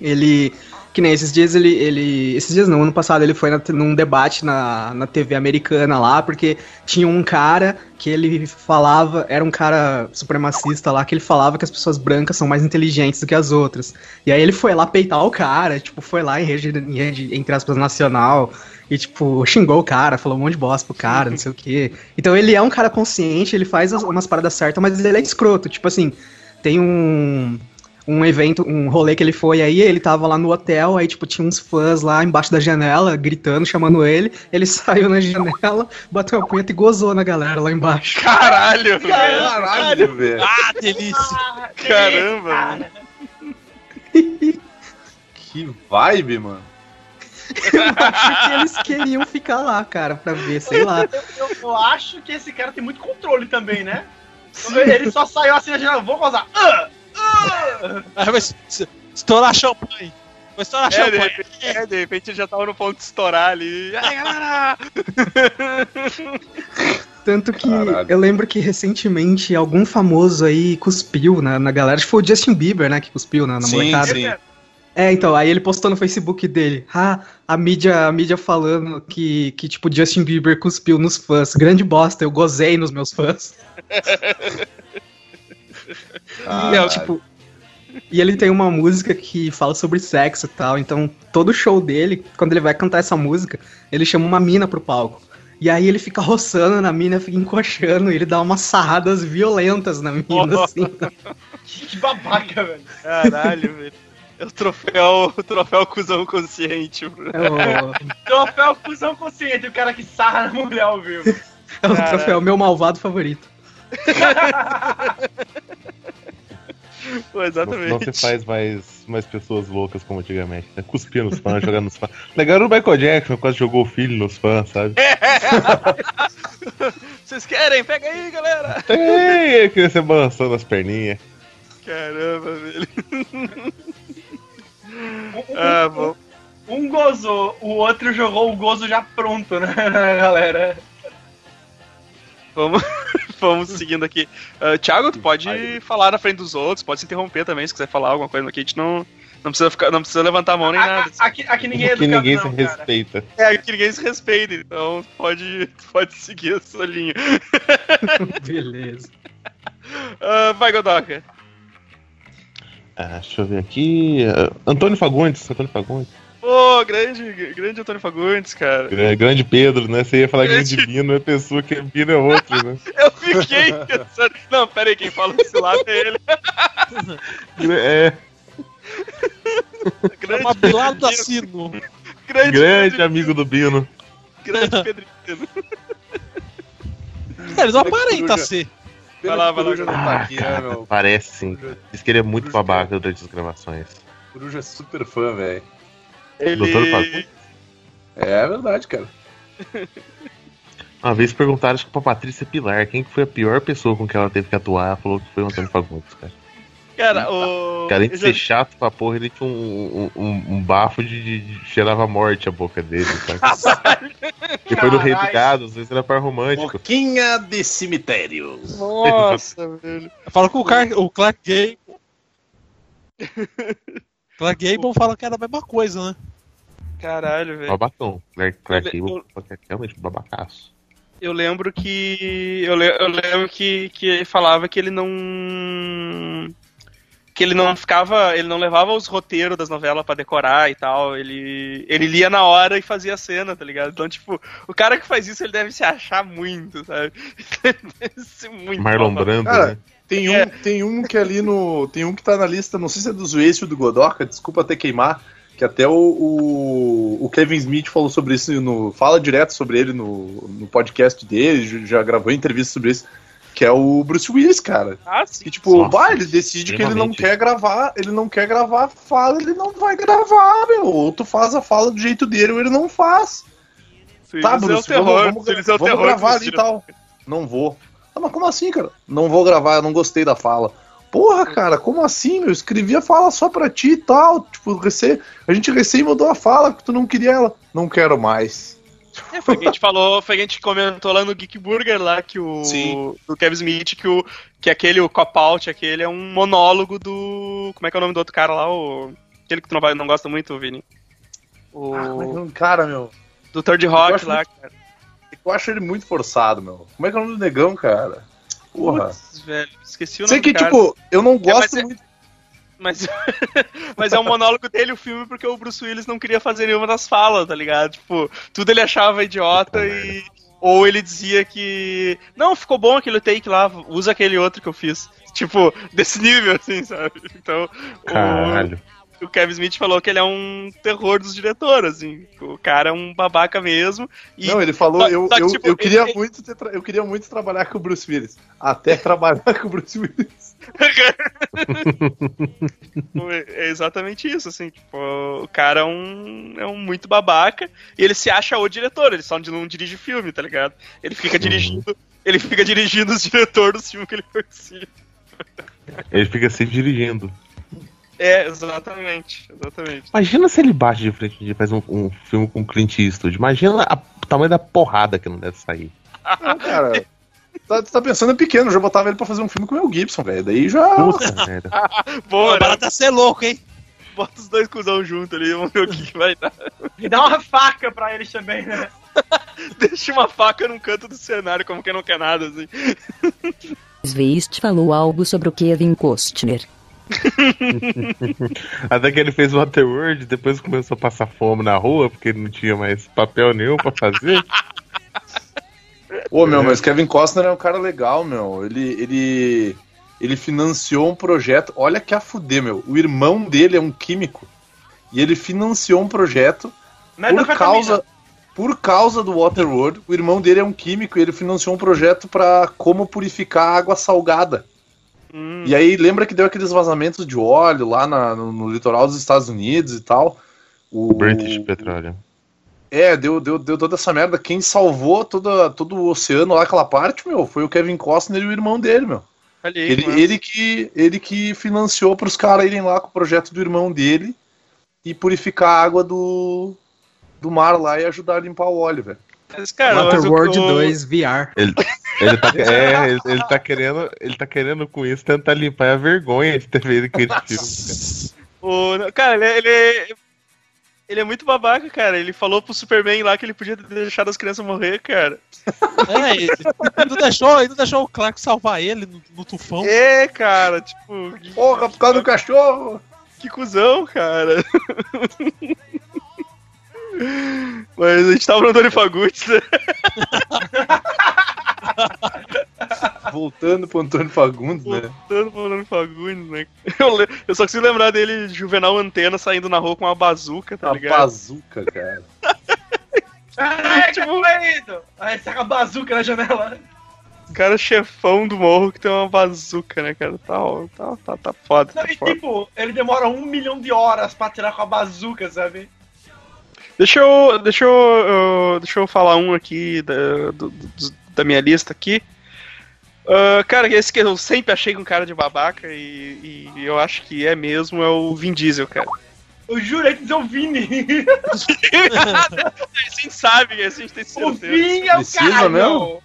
Ele. Que nem esses dias ele. ele esses dias não, ano passado ele foi na- num debate na, na TV americana lá, porque tinha um cara que ele falava. Era um cara supremacista lá, que ele falava que as pessoas brancas são mais inteligentes do que as outras. E aí ele foi lá peitar o cara, tipo, foi lá em rede, em rede entre aspas, nacional. E, tipo, xingou o cara, falou um monte de bosta pro cara, não sei o quê. Então ele é um cara consciente, ele faz as- umas paradas certas, mas ele é escroto. Tipo assim, tem um. Um evento, um rolê que ele foi aí, ele tava lá no hotel, aí, tipo, tinha uns fãs lá embaixo da janela, gritando, chamando ele. Ele saiu na janela, bateu a punheta e gozou na galera lá embaixo. Caralho, velho. Caralho, velho. Ah, delícia. Caramba, mano. Que vibe, mano. Porque eles queriam ficar lá, cara, pra ver, sei lá. Eu, eu acho que esse cara tem muito controle também, né? Ele só saiu assim na janela, vou gozar. Ah! Ah! Aí vai es- es- estourar champanhe. Vai estourar É, de champanhe. repente, é, de repente ele já tava no ponto de estourar ali. Ai, galera! Tanto que Caralho. eu lembro que recentemente algum famoso aí cuspiu na, na galera. Acho que foi o Justin Bieber, né, que cuspiu na, na Sim, molecada. sim. É, então, aí ele postou no Facebook dele. Ah, a mídia, a mídia falando que, que, tipo, Justin Bieber cuspiu nos fãs. Grande bosta, eu gozei nos meus fãs. E, Caralho. tipo, e ele tem uma música que fala sobre sexo e tal. Então, todo show dele, quando ele vai cantar essa música, ele chama uma mina pro palco. E aí ele fica roçando na mina, fica encoxando, e ele dá umas sarradas violentas na mina, assim. Que, babaca, velho. Caralho, velho. É o troféu, o troféu cuzão consciente, bro. É o, Troféu cuzão consciente, o cara que sarra na mulher ao vivo. é o Caralho. troféu meu malvado favorito. Pô, Não, exatamente. não se faz mais, mais pessoas loucas como antigamente, né? Cuspir nos fãs, jogando nos fãs. Legal era o Michael Jackson, quase jogou o filho nos fãs, sabe? Vocês querem? Pega aí, galera! Ei, que você balançando as perninhas. Caramba, velho. Um, Ah, bom. um gozou, o outro jogou o gozo já pronto, né, galera? Vamos, vamos seguindo aqui. Ah, Thiago, tu pode falar na frente dos outros, pode se interromper também se quiser falar alguma coisa aqui. A gente não, não, precisa, ficar, não precisa levantar a mão nem A- nada. Aqui, aqui ninguém é educado, ninguém não, se cara. respeita. É que ninguém se respeita, então pode, pode seguir a sua linha. Beleza. Ah, vai, Godoka. Ah, deixa eu ver aqui. ah, Antônio Fagundes, Antônio Fagundes. Pô, grande, grande Antônio Fagundes, cara. Gra- Grande Pedro, né? Você ia falar Grande- grande Bino, é pessoa que Bino é outro, né? Eu fiquei pensando. Não, pera aí, quem fala desse lado é ele. É, É Grande, uma bilada sino. grande, grande amigo do Bino. grande Pedrinho. É, Eles não aparentam ser. Vai lá, vai lá, não tá aqui, né, meu? Parece sim. Diz que ele é muito babaca durante as gravações. Coruja é super fã, velho. Doutor Ele. Fagundes? É verdade, cara. Uma vez perguntaram acho que pra Patrícia Pilar quem que foi a pior pessoa com que ela teve que atuar. Ela falou que foi o Antônio Fagundes, cara. Cara, o. Além de já- ser chato pra porra, ele tinha um, um, um- um bafo de, de, de cheirava morte a boca dele, sabe? E foi no Rei do. Gado, às vezes era par romântico. Boquinha de cemitério. Nossa, velho. Fala com o, Car- o Clark Gable. Clark Gable fala que era a mesma coisa, né? Caralho, velho. Babacão. Clark, Clark Ele- Gable é realmente um babacaço. Eu lembro que. Eu, le- eu lembro que, que ele falava que ele não. Que ele não ficava. Ele não levava os roteiros das novelas pra decorar e tal. Ele, ele lia na hora e fazia a cena, tá ligado? Então, tipo, o cara que faz isso, ele deve se achar muito, sabe? Ele deve ser muito Marlon. Brando, Cara, né? Tem um, É. tem um que ali no. Tem um que tá na lista, não sei se é do Zueste ou do Godoka, desculpa até queimar, que até o, o, o Kevin Smith falou sobre isso no. Fala direto sobre ele no, no podcast dele, já- gravou entrevista sobre isso. Que é o Bruce Willis, cara. Ah, sim. Que tipo, Nossa, bah, ele decide que ele não quer gravar, ele não quer gravar a fala, ele não vai gravar, meu. Ou tu faz a fala do jeito dele, ou ele não faz. Sim, Tá, Bruce, é o terror. vamos, vamos, é o vamos terror gravar ali e tal. Não vou. Ah, mas como assim, cara? Não vou gravar, eu não gostei da fala. Porra, cara, como assim, meu? Eu escrevi a fala só pra ti e tal. Tipo, recém, a gente recém mudou a fala, que tu não queria ela. Não quero mais. É, foi o que a gente falou, foi que a gente comentou lá no Geek Burger lá, que o. Sim. Do Kevin Smith, que, o, que aquele, o cop-out, aquele é um monólogo do. Como é que é o nome do outro cara lá? O, aquele que tu não, vai, não gosta muito, Vini. O. Ah, como é que é o- cara, meu. do Third Rock lá, muito- cara. Eu acho ele muito forçado, meu. Como é que é o nome do negão, cara? Porra. Putz, velho, esqueci o nome Sei que, cara. tipo, eu não gosto mas é- muito. Mas, mas é um monólogo dele o filme porque o Bruce Willis não queria fazer nenhuma das falas, tá ligado? Tipo, tudo ele achava idiota e. Ou ele dizia que. Não, ficou bom aquele take lá, usa aquele outro que eu fiz. Tipo, desse nível, assim, sabe? Então. o- Caralho. o Kevin Smith falou que ele é um terror dos diretores, assim. O cara é um babaca mesmo. E Não, ele falou, Só- eu, só que, eu, tipo, eu, queria ele- muito ter eu queria muito trabalhar com o Bruce Willis. Até trabalhar com o Bruce Willis. é exatamente isso, assim. Tipo, o cara é um, é um muito babaca. E ele se acha o diretor, ele só não dirige filme, tá ligado? Ele fica dirigindo. Ele fica dirigindo os diretores dos filmes que ele participa. Ele fica sempre dirigindo. É, exatamente. Exatamente. Imagina se ele bate de frente e faz um, um filme com Clint Eastwood. Imagina a- o tamanho da porrada que não deve sair. Não, cara. Tá, tu tá pensando é pequeno, eu já botava ele pra fazer um filme com o Mel Gibson, velho. Daí já. Puta merda. Boa, O né? barato é ser louco, hein? Bota os dois cuzão junto ali, vamos ver o que, que vai dar. E dá uma faca pra eles também, né? Deixa uma faca num canto do cenário, como quem não quer nada, assim. Sveist falou algo sobre o Kevin Costner. Até que ele fez o Waterworld, depois começou a passar fome na rua, porque ele não tinha mais papel nenhum pra fazer. Ô, meu, mas Kevin Costner é um cara legal, meu. Ele, ele, ele financiou um projeto. Olha que a fuder, meu. O irmão dele é um químico. E ele financiou um projeto por Metafetamina. causa, por causa do Waterworld. O irmão dele é um químico e ele financiou um projeto pra como purificar água salgada. Hum, E aí lembra que deu aqueles vazamentos de óleo lá na- no, no litoral dos Estados Unidos e tal. O, British Petroleum. é, deu, deu, deu toda essa merda. Quem salvou toda, todo o oceano lá, aquela parte, meu, foi o Kevin Costner e o irmão dele, meu. olha aí, Ele, mano. ele, que, ele que financiou pros caras irem lá com o projeto do irmão dele e purificar a água do, do mar lá e ajudar a limpar o óleo, velho. Mas, cara, Waterworld o- 2 VR. Ele tá, é, ele, ele tá querendo, ele tá querendo com isso tentar limpar a vergonha de ter feito aquele filme. O, cara, ele, é- ele, é- ele é muito babaca, cara. Ele falou pro Superman lá que ele podia ter deixado as crianças morrer, cara. É, ele, ele não deixou, ele não deixou o Clark salvar ele no, no tufão. É, cara, tipo. Porra, por causa do cachorro! Que cuzão, cara. Mas a gente tava no Antônio Fagundes, né? Voltando pro Antônio Fagundes, né? Voltando pro Antônio Fagundes, né? Eu, le- eu só consigo lembrar dele, Juvenal Antena, saindo na rua com uma bazuca, tá A ligado? bazuca, cara. Caraca, tipo, doido! Aí saca a bazuca na janela. O cara é chefão do morro que tem uma bazuca, né, cara? Tá, tá, tá, tá foda, Não, tá e foda. tipo, ele demora um milhão de horas pra tirar com a bazuca, sabe? Deixa eu, deixa eu, eu- deixa eu falar um aqui da, do- do- da minha lista aqui. Ah, cara, esse que eu sempre achei um cara de babaca e, e eu acho que é mesmo é o Vin Diesel, cara. Eu jurei que dizer o Vini. a gente sabe, a gente tem o certeza. Vini é o Precisa cara, mesmo?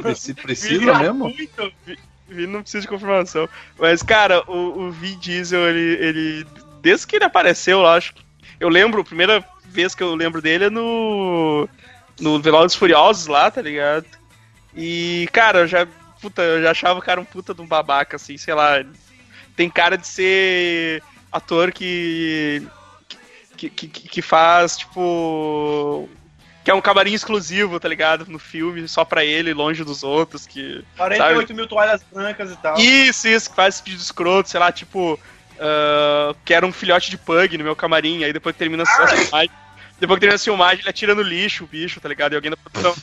Preci- Precisa mesmo? Muito. Vi- Vini não precisa de confirmação. Mas, cara, o, o Vin Diesel, ele, ele. Desde que ele apareceu lá, acho que. Eu lembro, a primeira vez que eu lembro dele é no. No Velozes e Furiosos lá, tá ligado? E, cara, eu já. Puta, eu já achava o cara um puta de um babaca, assim, sei lá. Tem cara de ser ator que. que, que, que faz, tipo. Que é um camarim exclusivo, tá ligado? No filme, só pra ele, longe dos outros, que. 48 mil toalhas brancas e tal. Isso, isso, que faz esse pedido escroto, sei lá, tipo. ah, que era um filhote de pug no meu camarim, aí depois que termina a filmagem. Depois que termina a filmagem, ele atira no lixo o bicho, tá ligado? E alguém da produção.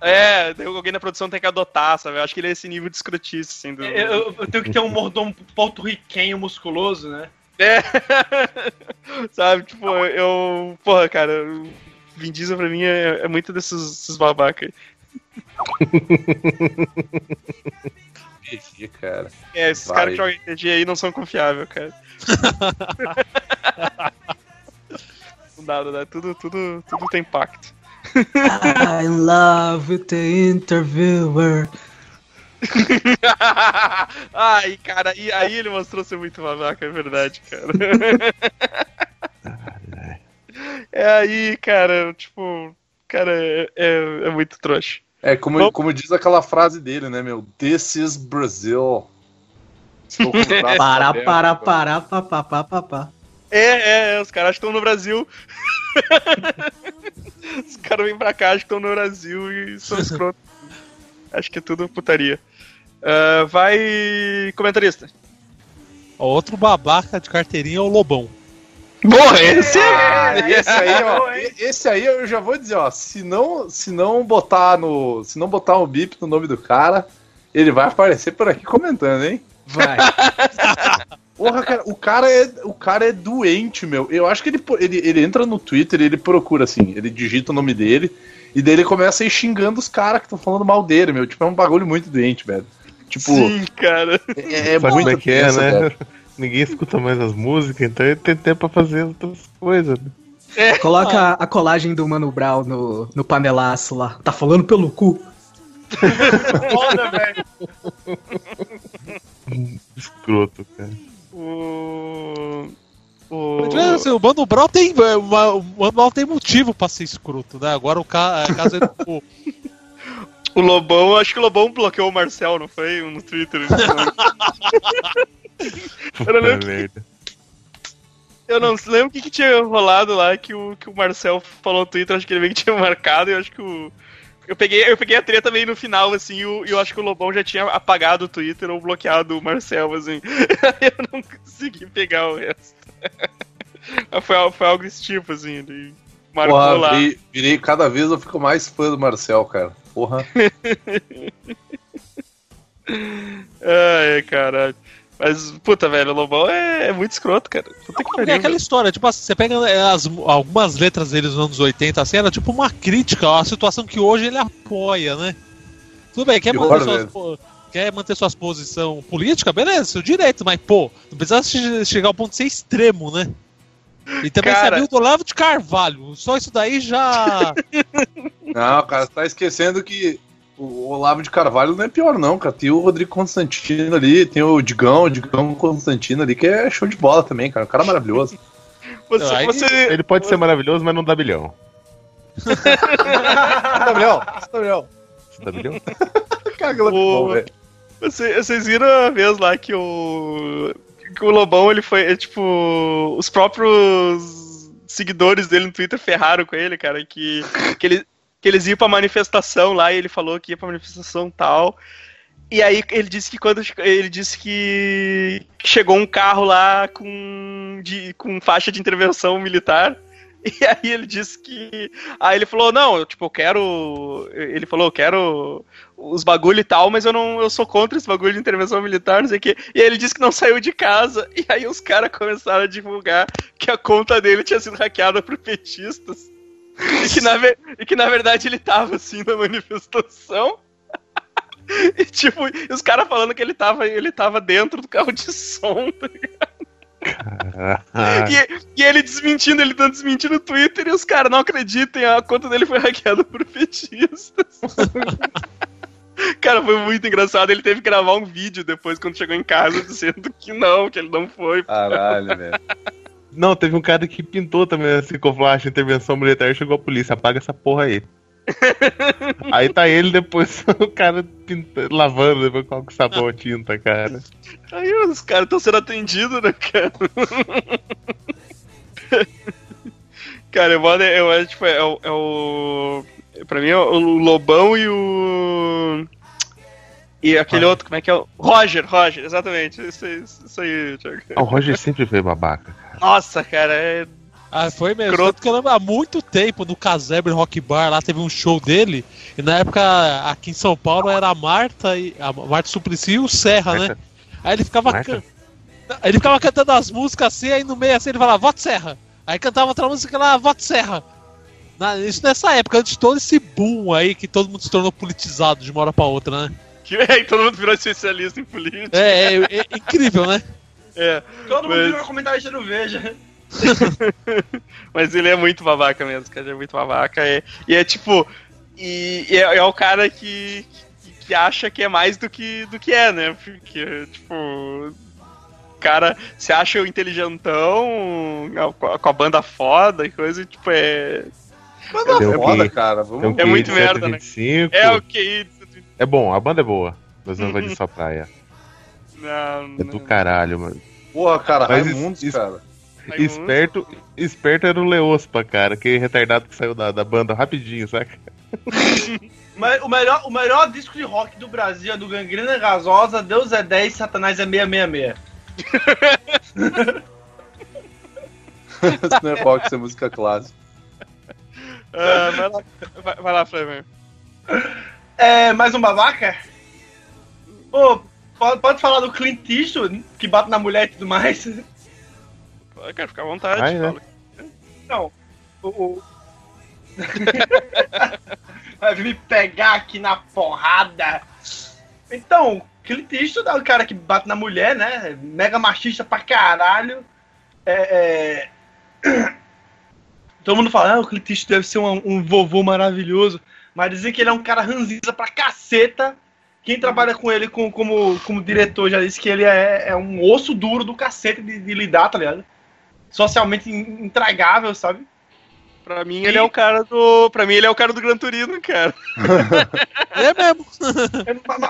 É, alguém da produção tem que adotar, sabe? Eu acho que ele é esse nível de escrotice, assim. Do... Eu, eu- eu tenho que ter um mordomo porto-riquenho musculoso, né? É. sabe, tipo, eu. Porra, cara, Vin Diesel pra mim é, é muito desses, desses babaca aí. RPG, cara. É, esses Vai. caras que jogam RPG aí não são confiáveis, cara. não dá, não dá. Tudo, tudo, tudo tem impacto. I love with the interviewer. Ai, cara, e aí ele mostrou ser muito babaca, é verdade, cara. é aí, cara, tipo, cara, é, é, é muito trouxa. É, como, Bom. como diz aquela frase dele, né, meu? This is Brazil. Tô com os braços Para, abertos, para, cara. para, pa, pa, pa, pa, pa. É, é, é, os caras estão no Brasil. Os caras vêm pra cá, acho que estão no Brasil e são escrotos. Acho que é tudo putaria. Ah, vai, comentarista. Outro babaca de carteirinha é o Lobão. Boa, esse Ah, esse aí, ó, esse aí eu já vou dizer, ó, se não, se não botar no, se não botar um bip no nome do cara, ele vai aparecer por aqui comentando, hein? Vai. Porra, cara, o cara é, o cara é doente, meu. Eu acho que ele, ele, ele entra no Twitter e ele procura assim, ele digita o nome dele e daí ele começa a ir xingando os caras que estão falando mal dele, meu. Tipo, é um bagulho muito doente, velho. Tipo, Sim, cara. é, é Sabe muito como é que é, né? velho. Ninguém escuta mais as músicas, então ele tem tempo pra fazer outras coisas. né? Coloca a colagem do Mano Brown no, no panelaço lá. Tá falando pelo cu. Foda, velho. Escroto, cara. O. O. Assim, o Mano Brown tem, é, uma- o Mano Brown tem motivo pra ser escroto, né? Agora o ca- é, caso ele, o, O Lobão, acho que o Lobão bloqueou o Marcel, não foi? No Twitter. Eu não lembro, merda. eu não lembro o que, que tinha rolado lá que o, que o Marcel falou no Twitter, acho que ele meio que tinha marcado, e eu acho que o. Eu peguei, eu peguei a treta meio no final, assim, e o- e eu acho que o Lobão já tinha apagado o Twitter ou bloqueado o Marcel, assim. eu não consegui pegar o resto. Foi, foi algo desse tipo, assim, ele marcou Porra, lá. virei, virei- cada vez eu fico mais fã do Marcel, cara. Porra. Ai, caralho. Mas, puta, velho, o Lobão é, é muito escroto, cara. Puta que É pariu. aquela história, tipo assim, você pega é, as- algumas letras deles nos anos 80, assim, era tipo uma crítica à situação que hoje ele apoia, né? Tudo bem, quer Que manter, suas, velho. po- quer manter suas posição política, beleza, seu direito, mas pô, não precisa che- chegar ao ponto de ser extremo, né? E também Cara- sabia do Olavo de Carvalho, só isso daí já. Não, cara, você tá esquecendo que o Olavo de Carvalho não é pior, não, cara. Tem o Rodrigo Constantino ali, tem o Digão, o Digão Constantino ali, que é show de bola também, cara. Um cara maravilhoso. Você, Aí- você, Ele pode ser maravilhoso, mas não dá bilhão. Gabriel. Você dá bilhão? Cara, que louco, O- bom, velho. Você- vocês viram a vez lá que o. que o Lobão ele foi. é, tipo. Os próprios seguidores dele no Twitter ferraram com ele, cara. Que, que, ele, que eles iam pra manifestação lá e ele falou que ia pra manifestação tal. E aí ele disse que quando. Ele disse que chegou um carro lá com, de, com faixa de intervenção militar. E aí ele disse que. Aí ele falou, não, eu, tipo, eu quero. Ele falou, eu quero os bagulho e tal, mas eu não eu sou contra esse bagulho de intervenção militar, não sei o quê. E aí ele disse que não saiu de casa. E aí os caras começaram a divulgar que a conta dele tinha sido hackeada por petistas. E que na, e que, na verdade ele tava assim na manifestação. E tipo, os caras falando que ele tava, ele tava dentro do carro de som. tá ligado? E, e ele desmentindo, ele dando desmentindo no Twitter e os caras não acreditem, a conta dele foi hackeada por petistas. Cara, foi muito engraçado. Ele teve que gravar um vídeo depois, quando chegou em casa, dizendo que não, que ele não foi. Caralho, velho. Não, teve um cara que pintou também assim com flash, intervenção militar, chegou a polícia, apaga essa porra aí. Aí tá ele depois, o cara pinta, lavando depois com sabão a tinta, cara. Aí os caras estão sendo atendidos, né, cara? cara, eu, acho, tipo, é o, é o. Pra mim é o Lobão e o. E aquele Roger. outro, como é que é? o Roger, Roger, exatamente. Isso, aí- isso aí, Thiago. Ah, O Roger sempre foi babaca. Nossa, cara, é. Ah, foi mesmo. Croto. Tanto que eu lembro há muito tempo no Casebre Rock Bar, lá teve um show dele. E na época, aqui em São Paulo, era a Marta e a Marta Suplicy e o Serra, né? Aí ele ficava can- Ele ficava cantando as músicas assim, aí no meio assim ele falava, voto Serra. Aí cantava outra música lá, voto Serra. Na- isso nessa época, antes de todo esse boom aí que todo mundo se tornou politizado de uma hora pra outra, né? Que aí todo mundo virou especialista em política. É, é- é incrível, né? É. Todo mundo Mas- virou comentarista do Veja. Mas ele é muito babaca mesmo, cara. Ele é muito babaca. É, e é tipo. E, e é, é o cara que, que, que acha que é mais do que, do que é, né? Porque, tipo. O cara se acha o inteligentão com a, banda foda e coisa, e, tipo, é. Banda foda, que- cara. Vamos... É muito merda, né? 125. É o que. É bom, a banda é boa. Mas não vai de sua praia. Não, É do caralho, mano. Porra, cara, Mas Raimundos, isso- cara. Raimundo. Esperto, esperto era o Leospa, cara. Aquele retardado que saiu da, da banda rapidinho, saca? Mas o melhor, o melhor disco de rock do Brasil é do Gangrena Gasosa, Deus é 10, Satanás é 666. Isso não é rock, isso é música clássica. Ah, vai lá, vai, vai lá, Flamengo. É, mais um babaca? Pô, pode, pode falar do Clint Eastwood, que bate na mulher e tudo mais? Pode, cara, fica à vontade. Vai, né? Não. O, o... Vai vir me pegar aqui na porrada. Então, Clint Eastwood é o cara que bate na mulher, né? Mega machista pra caralho. É, é... Todo mundo fala, ah, o Clint Eastwood deve ser um, um vovô maravilhoso. Mas dizem que ele é um cara ranzinza pra caceta. Quem trabalha com ele como, como, como diretor já disse que ele é, é um osso duro do cacete de, de lidar, tá ligado? Socialmente in- intragável, sabe? Pra mim, ele é o cara do. Pra mim, ele é o cara do Gran Turismo, cara. É mesmo.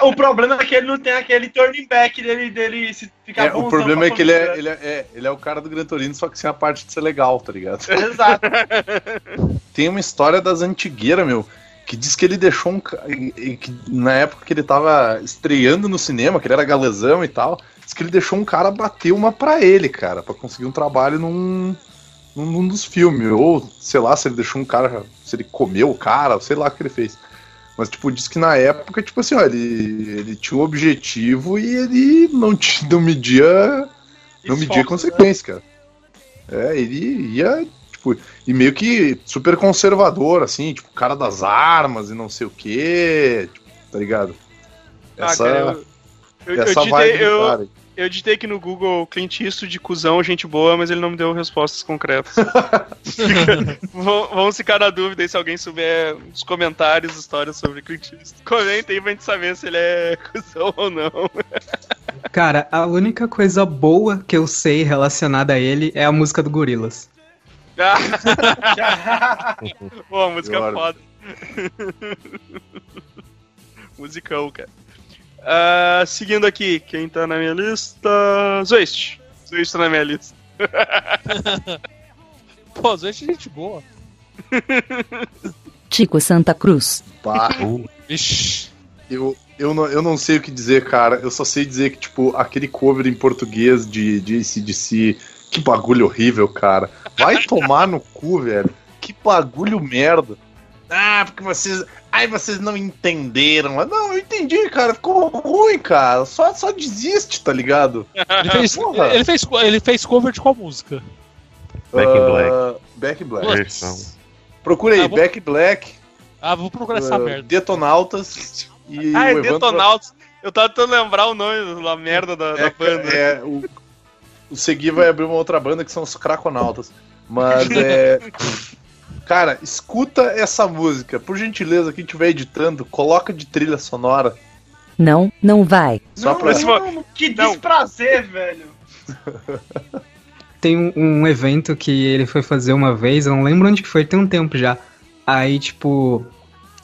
O problema é que ele não tem aquele turning back dele, dele se ficar É, o problema é que ele é, ele, é, é, ele é o cara do Gran Torino, só que sem a parte de ser legal, tá ligado? Exato. Tem uma história das antigueiras, meu, que diz que ele deixou um. que na época que ele tava estreando no cinema, que ele era galezão e tal, diz que ele deixou um cara bater uma pra ele, cara, pra conseguir um trabalho num. num, dos filmes. Ou, sei lá, se ele deixou um cara. Se ele comeu o cara, sei lá o que ele fez. Mas, tipo, diz que na época, tipo assim, ó, ele, ele tinha um objetivo e ele não, não media. Não media Esforço, consequência, cara. É, ele ia, tipo, e meio que super conservador, assim, tipo, cara das armas e não sei o quê, tipo, tá ligado? Essa, Ah, cara, eu, eu, eu, essa digitei, vibe do eu, cara. eu digitei aqui no Google Clint Eastwood de cuzão, gente boa, mas ele não me deu respostas concretas. Vamos ficar na dúvida aí se alguém souber nos comentários histórias sobre Clint Eastwood. Comentem pra gente saber se ele é cuzão ou não. Cara, a única coisa boa que eu sei relacionada a ele é a música do Gorilas. Ah, Pô, a música é foda. Musicão, cara. Ah, seguindo aqui, quem tá na minha lista. Zoist. Zoist tá na minha lista. Pô, vezes é gente boa. Tico Santa Cruz. Pá, Ixi. eu, eu, não, eu não sei o que dizer, cara. Eu só sei dizer que, tipo, aquele cover em português de, de ACDC, que bagulho horrível, cara. Vai tomar no cu, velho. Que bagulho merda. Ah, porque vocês. Ai, vocês não entenderam. Não, eu entendi, cara. Ficou ruim, cara. Só, só desiste, tá ligado? Ele fez, Porra. ele, fez, ele fez cover de qual música? Back in Black. Ah, Back in Black. Procura aí, Ah, vou- Back in Black, Ah, vou procurar essa ah, merda. Detonautas e. Ah, é Detonautas. Eu tava tentando lembrar o nome da merda da, da É, banda. é, o, o Segui vai abrir uma outra banda que são os Craconautas. Mas é. Cara, escuta essa música. Por gentileza, quem estiver editando, coloca de trilha sonora. Não, não vai. Só não, pra. não, que Não. desprazer, velho. Tem um, um evento que ele foi fazer uma vez, eu não lembro onde que foi, tem um tempo já. Aí, tipo,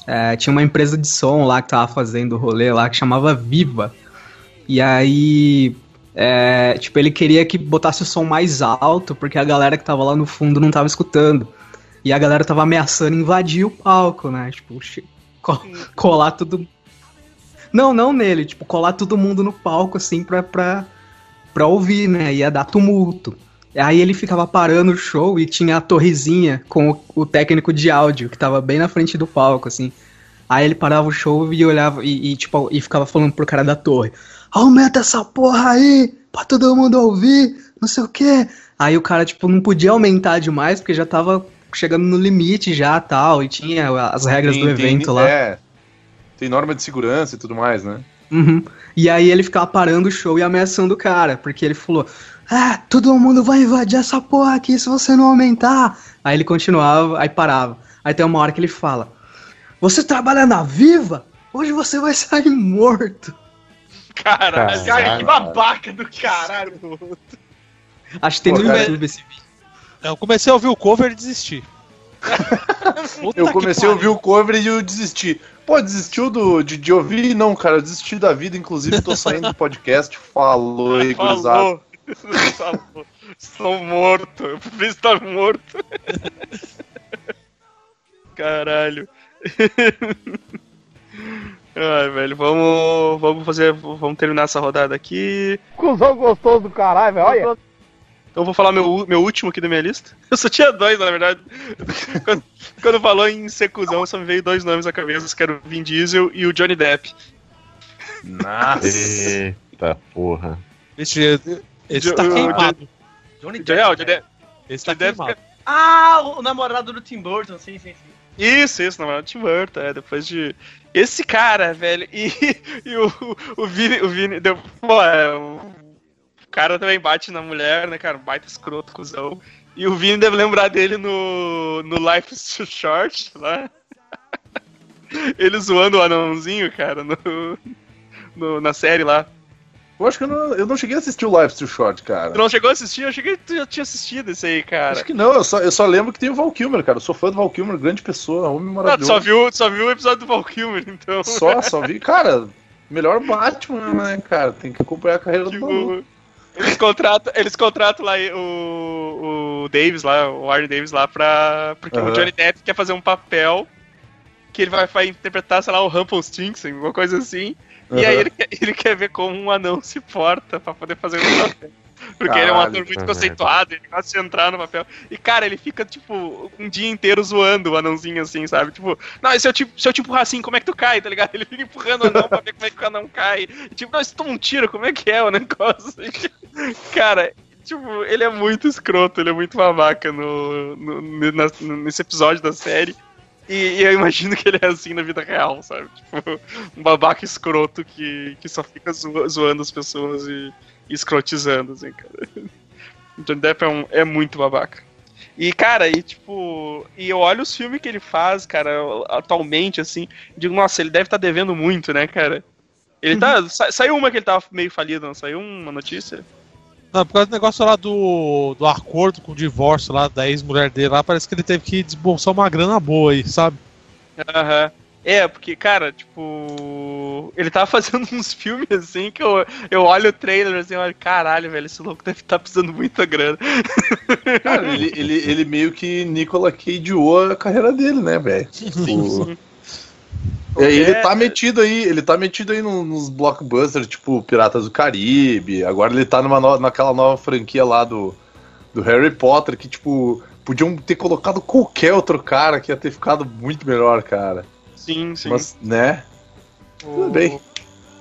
é, tinha uma empresa de som lá que tava fazendo rolê lá que chamava Viva. E aí, é, tipo, ele queria que botasse o som mais alto porque a galera que tava lá no fundo não tava escutando. E a galera tava ameaçando invadir o palco, né? Tipo, colar tudo. Não, não nele, tipo, colar todo mundo no palco, assim, pra, pra, pra ouvir, né? Ia dar tumulto. Aí ele ficava parando o show e tinha a torrezinha com o, o técnico de áudio, que tava bem na frente do palco, assim. Aí ele parava o show e olhava e, e, tipo, e ficava falando pro cara da torre: Aumenta essa porra aí, pra todo mundo ouvir, não sei o quê. Aí o cara, tipo, não podia aumentar demais, porque já tava chegando no limite já tal, e tinha as regras Tem- do tem- evento lá. É. Tem norma de segurança e tudo mais, né? Uhum. E aí ele ficava parando o show e ameaçando o cara, porque ele falou: Ah, todo mundo vai invadir essa porra aqui se você não aumentar. Aí ele continuava, aí parava. Aí tem uma hora que ele fala: Você trabalha na Viva? Hoje você vai sair morto. Caralho. Cara, que babaca do caralho. Acho que tem Pô, no cara, YouTube esse vídeo. Eu comecei a ouvir o cover e desisti. Eu comecei a ouvir o cover e eu desisti. Pô, desistiu do, de, de ouvir? Não, cara, eu desisti da vida. Inclusive, tô saindo do podcast. Falou aí, gurizada. Falou. Falou. Estou morto. Eu prefiro estar morto. Caralho. Ai, velho, vamos, vamos fazer, vamos terminar essa rodada aqui. Cusão gostoso do caralho, velho. Olha. Então eu vou falar meu, meu último aqui da minha lista. Eu só tinha dois, na verdade. quando, quando falou em secusão, só me veio dois nomes à cabeça, que era o Vin Diesel e o Johnny Depp. Nossa. Eita porra. Esse, esse tá Eu- queimado. Johnny o Johnny Depp. Esse tá Johnny Depp queimado. Ah, o namorado do Tim Burton, sim, sim, sim. Isso, isso, namorado do Tim Burton, é, depois de... Esse cara, velho, e, e o, o Vini, o Vini, deu, pô, é, o cara também bate na mulher, né, cara, baita escroto, cuzão. E o Vini deve lembrar dele no, no Life is Too Short, lá. Ele zoando o anãozinho, cara, no, no- na série lá. Eu acho que eu não, eu não cheguei a assistir o Life Too Short, cara. Tu não chegou a assistir? Eu achei que tu já tinha assistido esse aí, cara. Acho que não, eu só, eu só lembro que tem o Val Kilmer, cara. Eu sou fã do Val Kilmer, grande pessoa, homem Ah, tu maravilhoso. só viu, tu só viu o episódio do Val Kilmer, então. Só, só vi. Cara, melhor Batman, né, cara? Tem que acompanhar a carreira do maluco. Tipo, eles contratam, eles contratam lá o, o Davis lá, o Warren Davis lá pra. Porque Aham. o Johnny Depp quer fazer um papel que ele vai, vai interpretar, sei lá, o Rumpelstiltskin, alguma coisa assim. E aí ele quer, ele quer ver como um anão se porta pra poder fazer um papel. Porque ele é um Caralho, ator muito conceituado, ele gosta de entrar no papel. E, cara, ele fica, tipo, um dia inteiro zoando o anãozinho, assim, sabe? Tipo, não, se eu, tipo, se eu te empurrar assim, como é que tu cai, tá ligado? Ele fica empurrando o anão pra ver como é que o anão cai. E, tipo, não, se toma um tiro, como é que é o negócio? cara, tipo, ele é muito escroto, ele é muito babaca no, no- na- nesse episódio da série. E, e eu imagino que ele é assim na vida real, sabe? Tipo, um babaca escroto que, que só fica zo- zoando as pessoas e, e escrotizando, assim, cara. O Johnny Depp é, um- é muito babaca. E, cara, e tipo, e eu olho os filmes que ele faz, cara, atualmente, assim, digo, nossa, ele deve estar devendo muito, né, cara? Ele tá. sa- saiu uma que ele tava meio falido, não saiu uma notícia? Não, por causa do negócio lá do, do acordo com o divórcio lá da ex-mulher dele lá, parece que ele teve que desbolsar uma grana boa aí, sabe? Aham. É, porque, cara, tipo. Ele tava fazendo uns filmes assim que eu, eu olho o trailer assim e olho, caralho, velho, esse louco deve estar precisando muita grana. Cara, ele, ele, ele meio que Nicolas Cageou a carreira dele, né, velho? Tipo, é, ele tá metido aí, ele tá metido aí no- nos blockbusters, tipo Piratas do Caribe. Agora ele tá numa no- naquela nova franquia lá do, do Harry Potter, que, tipo, podiam ter colocado qualquer outro cara que ia ter ficado muito melhor, cara. Sim, sim. Mas, né? Tudo bem.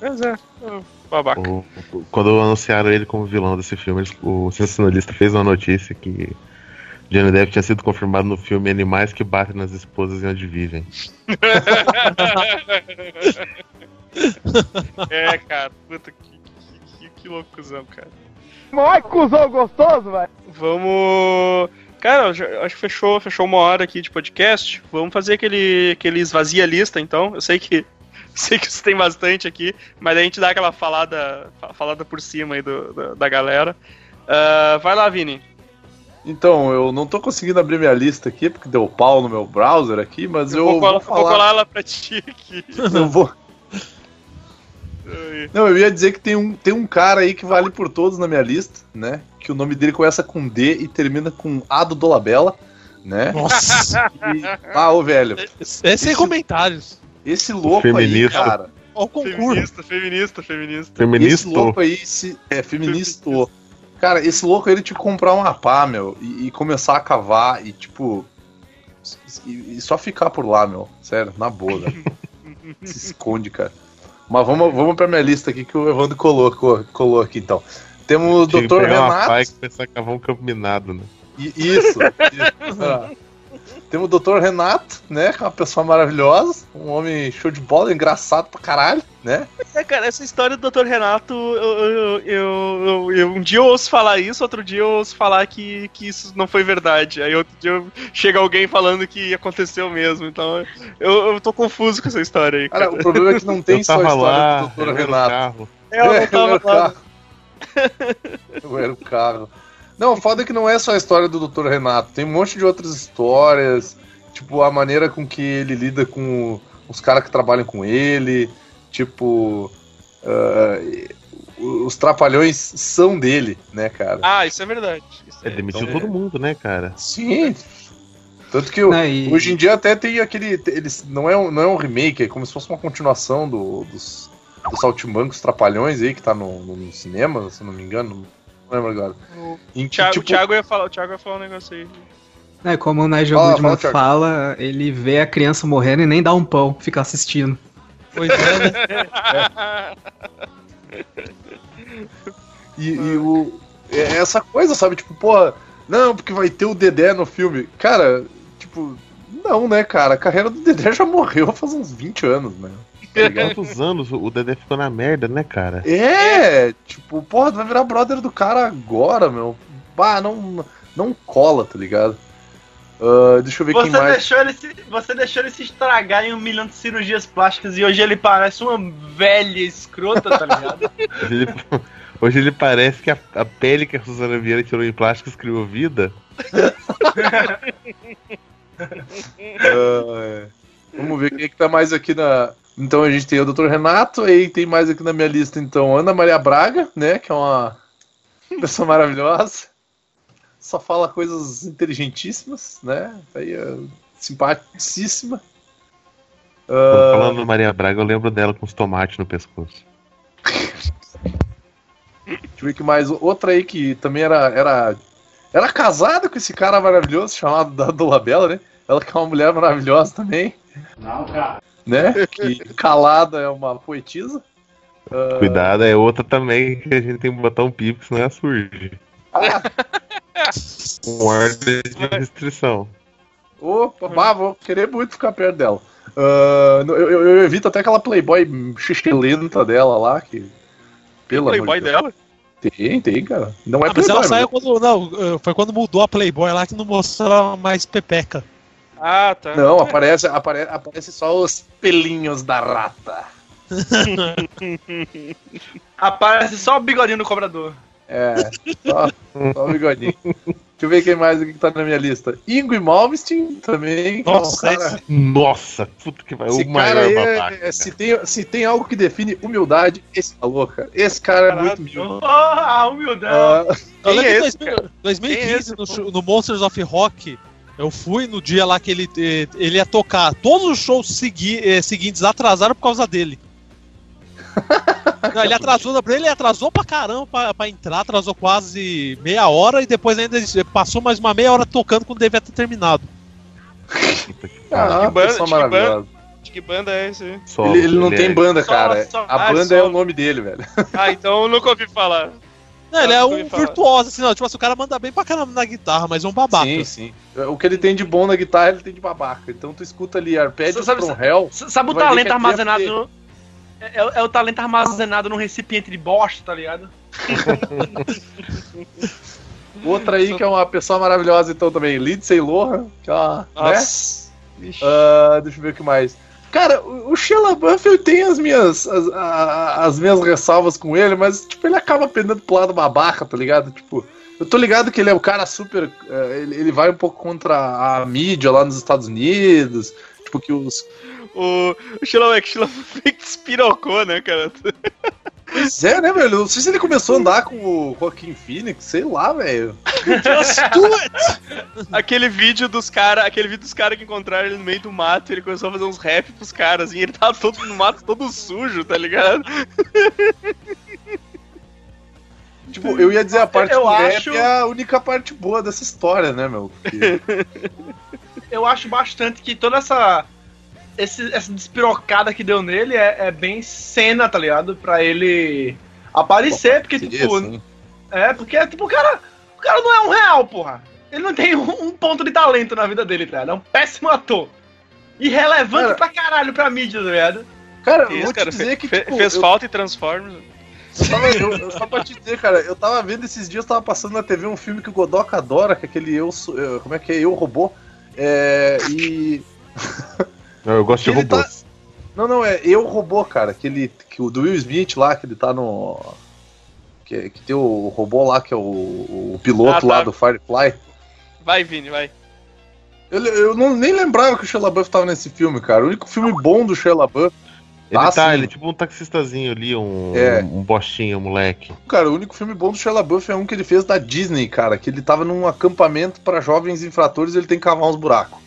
Mas é, é, babaca. O- o- quando anunciaram ele como vilão desse filme, o sensacionalista fez uma notícia que Johnny Depp tinha sido confirmado no filme Animais que batem nas esposas e onde vivem. É, cara, puta que, que, que, que loucuzão, cara. Cuzão gostoso, velho. Vamos. Cara, acho que fechou, fechou uma hora aqui de podcast. Vamos fazer aquele, aquele esvazia lista, então. Eu sei que. Sei que você tem bastante aqui, mas a gente dá aquela falada, fa- falada por cima aí do, da, da galera. Ah, vai lá, Vini. Então, eu não tô conseguindo abrir minha lista aqui, porque deu pau no meu browser aqui, mas eu, Eu vou, colar, vou vou falar. colar ela pra ti aqui. Eu vou. Não, eu ia dizer que tem um, tem um cara aí que vale por todos na minha lista, né? Que o nome dele começa com D e termina com A do Dolabella, né? Nossa, E, ah, ô velho, é sem comentários. esse louco aí, Feminista. cara. Ó o concurso. Feminista, feminista, feminista. Esse louco aí se, é feminista. Cara, esse louco ele que comprar uma pá, meu, e, e começar a cavar e, tipo. E, e só ficar por lá, meu. Sério, na boa. Se esconde, cara. Mas vamos, vamos pra minha lista aqui que o Evandro colocou, colou aqui então. Temos o Dr. uma Renato. pá e começar a cavar um campo minado, né? I- Isso. isso. Temos o Dr. Renato, né? Que é uma pessoa maravilhosa. Um homem show de bola, engraçado pra caralho, né? É, cara, essa história do Dr. Renato, eu, eu, eu- um dia eu ouço falar isso, outro dia eu ouço falar que, que isso não foi verdade. Aí outro dia eu- chega alguém falando que aconteceu mesmo. Então eu, eu tô confuso com essa história aí. Cara, Cara, o problema é que não tem só a tava história lá, do Dr. eu era o Renato. carro. eu não É, tava eu era o lá. carro. Eu era o carro. Não, o foda é que não é só a história do Dr. Renato. Tem um monte de outras histórias. Tipo, a maneira com que ele lida com os caras que trabalham com ele. Tipo. ah, os trapalhões são dele, né, cara? Ah, isso é verdade. Isso É, é- demitiu então, todo mundo, né, cara? Sim. Tanto que o- Né, e- hoje em dia até tem aquele. Eles, não, é um, não é um remake, é como se fosse uma continuação do, dos, dos Saltimbancos Trapalhões aí, que tá no, no- no cinema, se eu não me engano. Não lembro agora. O Em que, Thiago, tipo, o, Thiago ia falar, o Thiago ia falar um negócio aí. É, como o Nigel Fala, Goodman fala, fala, ele vê a criança morrendo e nem dá um pão, fica assistindo. Pois é, né? E, e o, é essa coisa, sabe? Tipo, porra, não, porque vai ter o Dedé no filme. Cara, tipo, não, né, cara? A carreira do Dedé já morreu faz uns 20 anos, né? Tá? Quantos anos o Dedé ficou na merda, né, cara? É, tipo, porra, tu vai virar brother do cara agora, meu. Bah, não, não cola, tá ligado? Ah, deixa eu ver quem Você mais. deixou, ele se, você deixou ele se estragar em um milhão de cirurgias plásticas e hoje ele parece uma velha escrota, tá ligado? Hoje ele, hoje ele parece que a, a pele que a Suzana Vieira tirou em plástico criou vida. É. Vamos ver quem é que tá mais aqui na. Então a gente tem o Dr. Renato, aí tem mais aqui na minha lista, então, Ana Maria Braga, né? Que é uma pessoa maravilhosa. Só fala coisas inteligentíssimas, né? Aí, é, simpaticíssima. Ah, Falando do Maria Braga, eu lembro dela com os tomates no pescoço. Deixa eu ver que mais. Outra aí que também era, era, era casada com esse cara maravilhoso chamado da Dolabella, né? Ela que é uma mulher maravilhosa também. Não, cara. Né? Que calada é uma poetisa. Ah, Cuidado, é outra também que a gente tem que botar um pipo, senão ela surge. Com ordem de restrição. Opa, bah, vou querer muito ficar perto dela. Ah, eu, eu- eu evito até aquela Playboy xixelenta dela lá, que. Pelo amor Playboy de dela? Tem, tem, cara. Não é Ah, mas Playboy, ela saiu mas- quando. Não, eh, foi quando mudou a Playboy lá que não mostrava mais pepeca. Ah, tá. Não, aparece, apare, aparece só os pelinhos da rata. Aparece só o bigodinho do cobrador. É, só, só o bigodinho. Deixa eu ver quem mais aqui que tá na minha lista. Ingo e Malmsteen também. que é um Nossa, cara, Nossa, puta que vai. esse O cara maior aí babaca. é, se, tem, se tem algo que define humildade, esse falou, cara. Esse cara é muito humilde. Humildão. Ah, Eu Quem lembro é em esse, 2000 2015, Quem é esse, no, show- no Monsters of Rock, eu fui no dia lá que ele, eh, ele ia tocar. Todos os shows segui- eh, seguintes atrasaram por causa dele. Não, ele atrasou, ele atrasou pra caramba pra, pra entrar, atrasou quase meia hora e depois ainda passou mais uma meia hora tocando quando devia ter terminado. Ah, que banda, de que. De que banda é esse? Ele, ele não tem banda, Só- cara. só- A ah, banda é o nome dele, velho. Ah, então eu nunca ouvi falar. Não, ele é um virtuoso, assim, não. Tipo assim, o cara manda bem pra caramba na guitarra, mas é um babaca. Sim, sim. O que ele tem de bom na guitarra, ele tem de babaca. Então tu escuta ali Arpédios Sabe- from Hell. Sabe o talento é armazenado no... É, é o- é o talento armazenado num recipiente de bosta, tá ligado? Outra aí que é uma pessoa maravilhosa, então também. Lindsay Lohan, que é uma, né? Ah, deixa eu ver o que mais. Cara, o LaBeouf eu tenho as minhas, as, as minhas ressalvas com ele, mas tipo, ele acaba pendendo pro lado babaca, tá ligado? Tipo, Eu tô ligado que ele é o cara super. eh, ele, ele vai um pouco contra a mídia lá nos Estados Unidos. Tipo, que os. O, o Sheila, Sheila meio que despirocou, né, cara? Pois é, né, velho? Não sei se ele começou a andar com o Joaquim Phoenix, sei lá, velho. Aquele vídeo dos caras, aquele vídeo dos caras que encontraram ele no meio do mato, ele começou a fazer uns rap pros caras, e ele tava todo no mato, todo sujo, tá ligado? Tipo, eu ia dizer a parte Eu do rap acho- é a única parte boa dessa história, né, meu? Porque- Eu acho bastante que toda essa. Esse- essa despirocada que deu nele é, é bem cena, tá ligado? Pra ele aparecer, porque, Seria tipo. assim. É, porque, tipo, o cara. O cara não é um real, porra. Ele não tem um, um ponto de talento na vida dele, tá ligado? É um péssimo ator. Irrelevante Cara- pra caralho pra mídia, tá ligado? Cara, eu Isso, vou te cara, dizer fe- que. fe- tipo, fez eu- falta e Transformers. Eu tava, eu, eu- só pra te dizer, cara, eu tava vendo esses dias, tava passando na TV um filme que o Godoka adora, que é aquele Eu eh, Como é que é? Eu Robô. É. E. Não, eu gosto de Ele tá- robôs. Não, não, é Eu Robô, cara. Aquele. Que o do Will Smith lá, que ele tá no. Que, que tem o robô lá, que é o, o piloto Ah, tá. lá do Firefly. Vai, Vini, vai. Eu, eu não, nem lembrava que o Shia LaBeouf tava nesse filme, cara. O único filme bom do Shia LaBeouf. Ele Ah, tá, sim. ele é tipo um taxistazinho ali, um, É. um bostinho, um moleque. Cara, o único filme bom do Shia LaBeouf é um que ele fez da Disney, cara. Que ele tava num acampamento pra jovens infratores e ele tem que cavar uns buracos.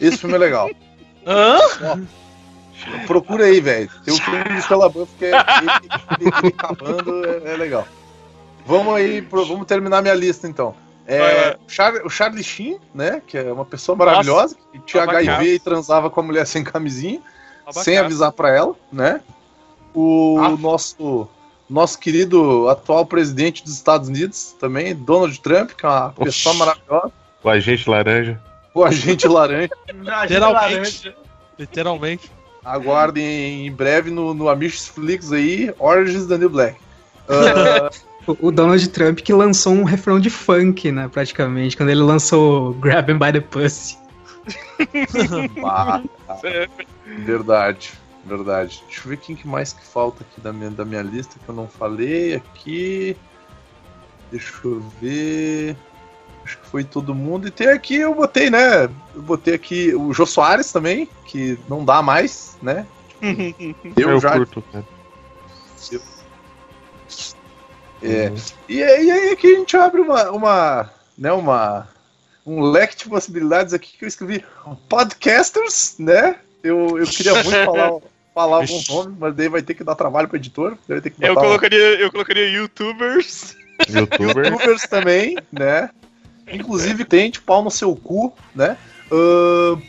Esse filme é legal. Hã? Procura aí, velho. Tem um filme do Shia LaBeouf que é ele, ele- ele cavando, é, é legal. Vamos aí, pro- vamos terminar minha lista então. É, o, Char- o Charlie Sheen, né? Que é uma pessoa maravilhosa, que tinha abacaço. HIV e transava com a mulher sem camisinha, Abacaço. sem avisar pra ela, né? O Ah. nosso nosso querido atual presidente dos Estados Unidos também, Donald Trump, que é uma pessoa Oxi. maravilhosa, O agente laranja. O agente laranja. Literalmente. Literalmente. Aguardem em breve no, no Amish Flix aí, Oranges da New Black. Ah, O Donald Trump que lançou um refrão de funk, né, praticamente, quando ele lançou Grab 'em by the Pussy. verdade, verdade. Deixa eu ver quem que mais que falta aqui da minha, da minha lista que eu não falei aqui. Deixa eu ver. Acho que foi todo mundo. E tem aqui, eu botei, né? Eu botei aqui o Jô Soares também, que não dá mais, né? Eu, eu já. curto. É. E, aí- e aí aqui a gente abre uma, uma, né, uma, um leque de possibilidades aqui que eu escrevi podcasters, né? Eu, eu queria muito falar, falar algum nome, mas daí vai ter que dar trabalho pro editor. Vai ter que Eu colocaria, eu colocaria youtubers. Youtuber. youtubers também, né? Inclusive tente pau no seu cu, né? Ahn,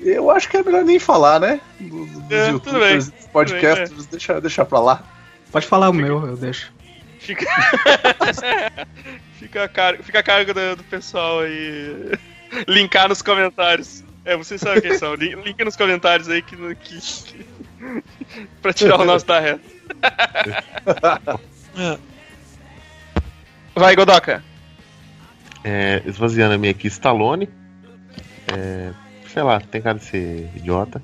eu acho que é melhor nem falar, né? Dos, dos É, youtubers, bem. dos podcasters, deixa, deixa pra lá. Pode falar o meu, eu deixo. Fica. fica, a cargo, fica a cargo do, do pessoal aí. Linkar nos comentários. É, vocês sabem quem são. Lin- Link nos comentários aí que. que, que pra tirar o nosso da reta. É. Vai, Godoka. É, esvaziando a minha aqui, Stallone. É, sei lá, tem cara de ser idiota.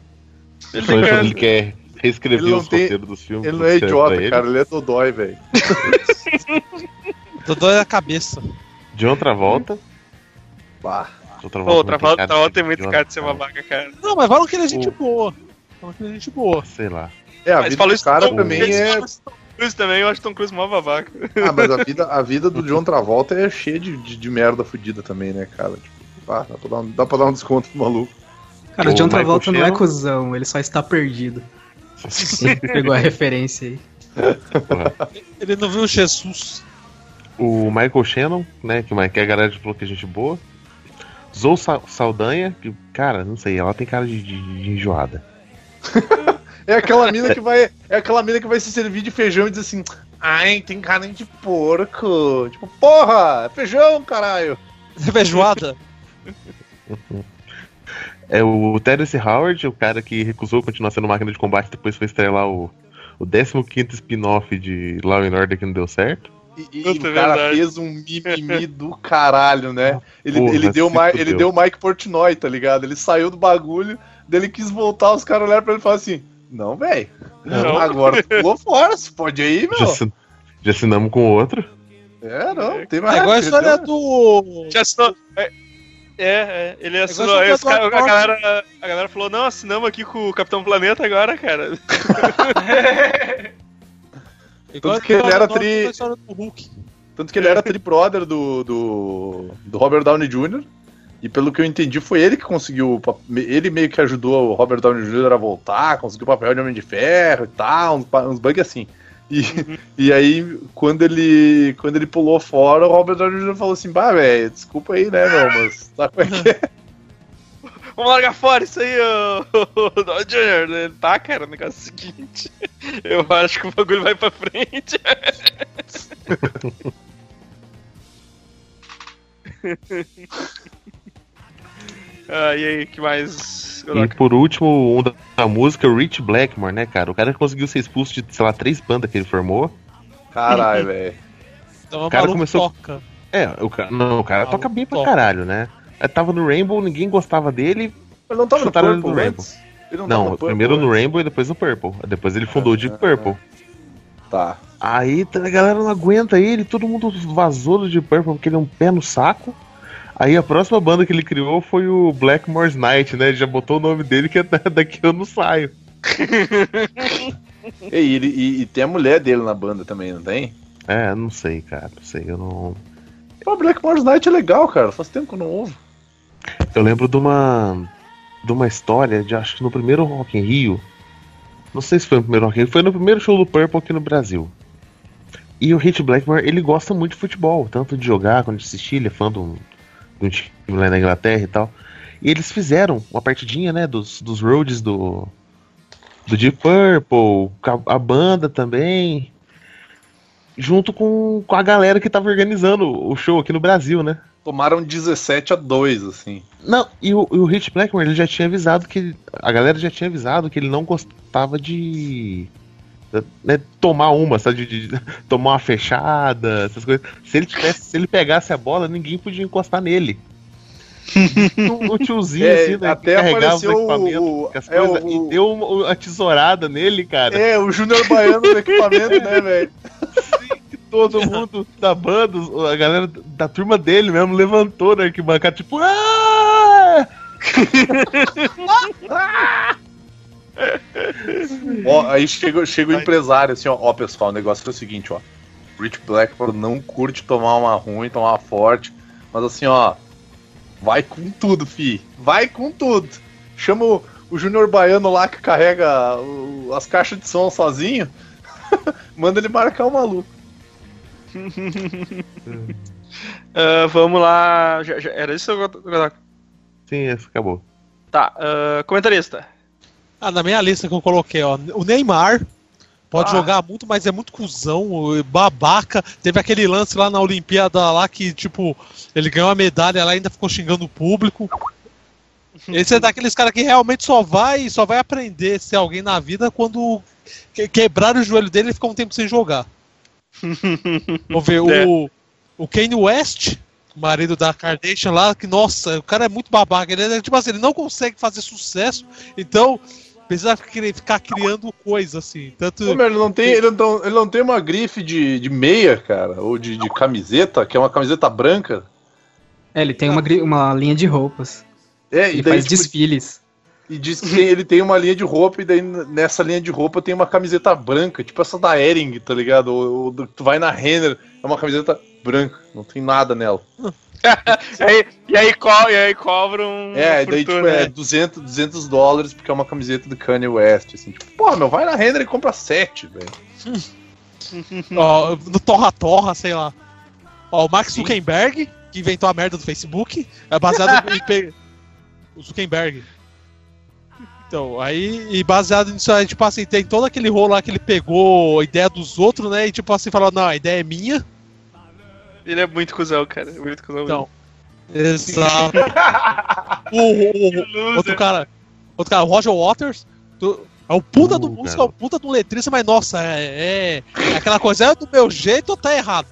Ele tem ele quer reescrever os tem- roteiros dos filmes. Ele não é idiota, ele. cara, ele é dodói, velho. Dodói é a cabeça. John Travolta. Bah. John Pô, Travolta, Travolta cara de Travolta ser tem muito idiota, cara de ser babaca, cara. Não, mas falam que ele é gente O- boa. Falam que ele é gente boa. Sei lá. É, a Mas vida falou do isso cara Cruise, é. Cruise também, eu acho Tom Cruise mó babaca. Ah, mas a vida, a vida do John Travolta é cheia de, de, de merda fudida também, né, cara? Tipo, pá, dá, pra dar um, dá pra dar um desconto pro maluco. Cara, o John Michael Travolta não é Shannon? cuzão, ele só está perdido. Pegou a referência aí. Ele não viu Jesus. O Michael Shannon, né? Que, que a galera falou que é gente boa. Zou Sa- Saldanha, que, cara, não sei, ela tem cara de, de- de enjoada. É aquela mina que vai. É aquela mina que vai se servir de feijão e diz assim. Ai, tem carne de porco. Tipo, porra, é feijão, caralho. Feijoada. É o Terence Howard, o cara que recusou continuar sendo máquina de combate, depois foi estrelar o, o 15 spin-off de Law and Order que não deu certo. E, e o cara verdade. fez um mimimi do caralho, né? Ele, Porra, ele, deu, Ma- ele deu o Mike Portnoy, tá ligado? Ele saiu do bagulho, daí ele quis voltar, os caras olharam pra ele e falaram assim: Não, velho. Não. Agora pulou fora, você pode ir, Já, meu. assin- já assinamos com outro. É, não, tem mais. É igual a história do. Já assinou. É, é, é, ele assinou. do cara- a, galera, a galera falou: não, assinamos aqui com o Capitão Planeta agora, cara. igual Tanto que ele era tri-. Tanto que ele era tri-brother do, do, do Robert Downey Jr. E pelo que eu entendi, foi ele que conseguiu. o Ele meio que ajudou o Robert Downey Jr. a voltar, conseguiu o papel de Homem de Ferro e tal, uns, uns bugs assim. E, e aí, quando ele, quando ele pulou fora, o Robert Downey Jr. falou assim: Bah, velho, desculpa aí, né, meu, mas sabe como é que é? Vamos largar fora isso aí, ô. Downey Jr. Ele Tá, cara, o negócio é o seguinte. Eu acho que o bagulho vai pra frente. ah, e aí, que mais? E por último, um da, da música, o Rich Blackmore, né, cara? O cara conseguiu ser expulso de, sei lá, três bandas que ele formou. Caralho, velho. Então o cara começou- toca. É, o cara, não, o cara Ah, toca bem pra toca. caralho, né? Ele tava no Rainbow, ninguém gostava dele. Ele não tava no Purple do Rainbow. antes? Ele não, Não, tava no Purple primeiro no antes? Rainbow e depois no Purple. Depois ele fundou o Deep Purple. Tá. Aí tá, a galera não aguenta ele, todo mundo vazou do Deep Purple porque ele é um pé no saco. Aí a próxima banda que ele criou foi o Blackmore's Night, né? Ele já botou o nome dele que é da- daqui eu não saio. E, ele, e, e tem a mulher dele na banda também, não tem? É, não sei, cara, não sei, eu não. O Blackmore's Night é legal, cara. Faz tempo que eu não ouvo. Eu lembro de uma. de uma história de acho que no primeiro Rock in Rio. Não sei se foi no primeiro Rock in Rio, foi no primeiro show do Purple aqui no Brasil. E o Hit Blackmore, ele gosta muito de futebol, tanto de jogar quanto de assistir, ele é fã de um, time lá na Inglaterra e tal. E eles fizeram uma partidinha, né, dos, dos roads do. do Deep Purple, a, a banda também. Junto com, com a galera que tava organizando o show aqui no Brasil, né? Tomaram 17 a 2, assim. Não, e o, e o Rich Blackmore ele já tinha avisado que. A galera já tinha avisado que ele não gostava de. Né, tomar uma, sabe? De, de tomar uma fechada, essas coisas. Se ele tivesse, se ele pegasse a bola, ninguém podia encostar nele. O, o tiozinho, É, assim, né, até que carregava os apareceu o- equipamentos, o- as é, coisas, o- e deu uma, a tesourada nele, cara. É, o Júnior Baiano do equipamento, né, velho? Todo mundo da banda, a galera da turma dele mesmo levantou na arquibancada, tipo, ah! Ó, aí chega, chega o empresário assim, ó, ó, pessoal, o negócio é o seguinte, ó. Rich Blackmore não curte tomar uma ruim, tomar uma forte, mas assim, ó, vai com tudo, fi. Vai com tudo. Chama o, o Júnior Baiano lá que carrega o- as caixas de som sozinho. Manda ele marcar o maluco. Ah, vamos lá. Já- já- era isso? Godoka? Sim, acabou. Tá, ah, comentarista. Ah, na minha lista que eu coloquei, ó, o Neymar pode Ah. jogar muito, mas é muito cuzão, babaca. Teve aquele lance lá na Olimpíada lá que, tipo, ele ganhou a medalha lá e ainda ficou xingando o público. Esse é daqueles caras que realmente só vai só vai aprender a ser alguém na vida quando que- quebrar o joelho dele e ficar um tempo sem jogar. Vamos ver, É. o, o Kanye West, marido da Kardashian lá, que, nossa, o cara é muito babaca. Ele é tipo assim, ele não consegue fazer sucesso, então precisa ficar criando coisa assim. Tanto. Ô, meu, ele, não tem, ele, não, ele não tem uma grife de, de meia, cara, ou de, de camiseta, que é uma camiseta branca. É, ele tem uma, uma linha de roupas. É, Ele e daí faz tipo, desfiles. E diz que tem- ele tem uma linha de roupa e daí nessa linha de roupa tem uma camiseta branca, tipo essa da Ering, tá ligado? Ou, ou do- tu vai na Renner, é uma camiseta branca, não tem nada nela. E aí, e aí, co e aí cobra um. É, e daí tipo é 200, 200 dólares porque é uma camiseta do Kanye West, assim, tipo, porra, meu, vai na Renner e compra sete, velho. Ó, no Torra Torra, sei lá. Ó, o Mark Zuckerberg, que inventou a merda do Facebook, é baseado em. O Zuckerberg. Então, aí, e baseado nisso aí, tipo assim, tem todo aquele rolo lá que ele pegou a ideia dos outros, né? E tipo assim, falou, não, a ideia é minha. Ele é muito cuzão, cara. Muito cuzão. Então. Exato. o, o- o- outro cara. Outro cara, o Roger Waters. do- é o puta do Uh, músico, é o puta do letrista, mas nossa, é, é, é aquela coisa, é do meu jeito ou tá errado?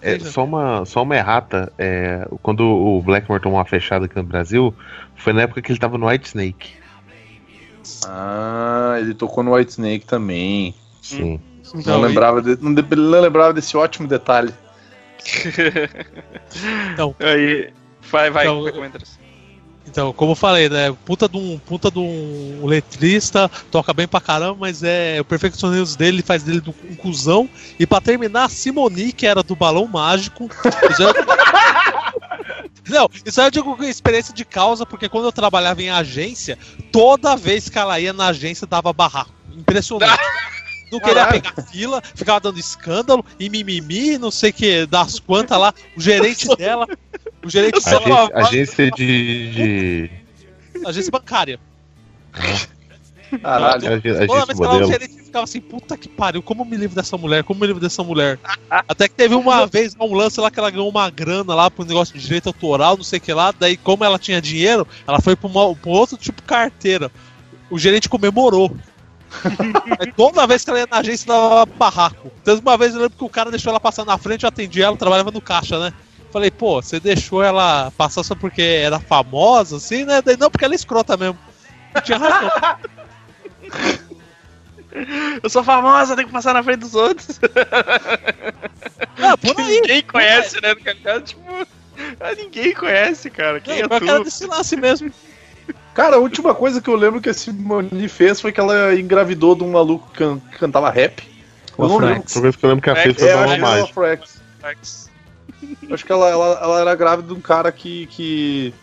É, só, uma, só uma errata. É, quando o Blackmore tomou uma fechada aqui no Brasil, foi na época que ele tava no White Snake. Ah, ele tocou no White Snake também. Sim. Não Então, lembrava, de- não, de- não lembrava desse ótimo detalhe. Então. Aí, vai, vai, Então. Então, como eu falei, né? Puta de um, puta de um letrista, toca bem pra caramba, mas é o perfeccionismo dele faz dele do- um cuzão. E pra terminar, a Simoni, que era do Balão Mágico. eu- Não, isso aí eu digo com experiência de causa, porque quando eu trabalhava em agência, toda vez que ela ia na agência dava barraco. Impressionante. Não queria Caralho. pegar fila, ficava dando escândalo e mimimi, não sei o que, das quantas lá. O gerente dela, o gerente dela, Agência, agência de. de... agência bancária. Caralho. Agência, Toda agência vez que ela o gerente ficava assim, puta que pariu, como me livro dessa mulher, como me livro dessa mulher. Até que teve uma vez um lance lá que ela ganhou uma grana lá pro negócio de direito autoral, não sei o que lá, daí como ela tinha dinheiro, ela foi pra, uma, pra um outro tipo de carteira. O gerente comemorou. Toda vez que ela ia na agência, dava barraco. Teve uma vez eu lembro que o cara deixou ela passar na frente, eu atendi ela, trabalhava no caixa, né? Falei, pô, você deixou ela passar só porque era famosa, assim, né? Daí não, porque ela é escrota mesmo. Não tinha razão. Eu sou famosa, tenho que passar na frente dos outros. Ah, por aí. ninguém conhece, né? Cara, tipo, ninguém conhece, cara. Quem é eu quero tu? desse lance mesmo. Cara, a última coisa que eu lembro que a Simone fez foi que ela engravidou de um maluco que, can- cantava rap. Eu não lembro. Que eu lembro que ela É, fez É, foi eu uma. Eu Acho que ela, ela, ela era grávida de um cara que. que,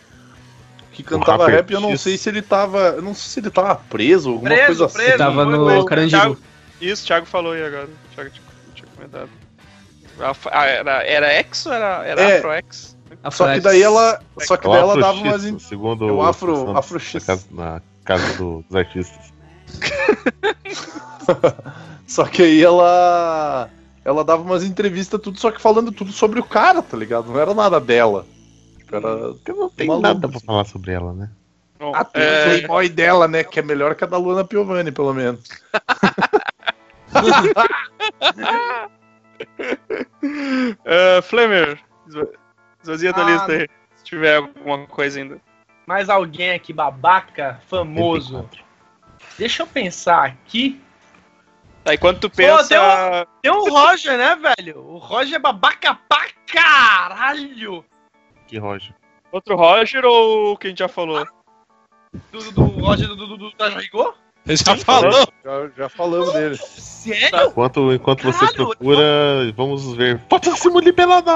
que cantava rap e eu não sei se ele tava. Eu não sei se ele tava preso, alguma Preso, coisa assim. preso. Tava no foi. Carandiru. Thiago- Isso, o Thiago falou aí agora. O Thiago tinha, tinha comentado. A- a- Era, era X ou era, era É. Afro Só que daí ela. Só que É o daí ela dava umas. in- Segundo é o Afro- Santos, Afro X. Na casa, na casa do- dos artistas. Só que aí ela. Ela dava umas entrevistas, tudo, só que falando tudo sobre o cara, tá ligado? Não era nada dela. Era. Porque não tem Maluco, nada pra assim. falar sobre ela, né? Bom, Ah, tem o é, Playboy dela, né? Que é melhor que a da Luana Piovani, pelo menos. é, Flamer, esvazia a tua Ah, lista aí. Se tiver alguma coisa ainda. Mais alguém aqui babaca, famoso. Deixa eu pensar aqui. Tá, enquanto tu Pô, pensa. tem um- Tem o Roger, né, velho? O Roger é babaca pra caralho. Que Roger. Outro Roger ou quem já falou? Do, do Roger do, do, do, da Rigor? Ele já falou. Já, já falamos dele. Sério? Enquanto, enquanto você Caralho, procura, vamos ver. Foto da Simone Pelada!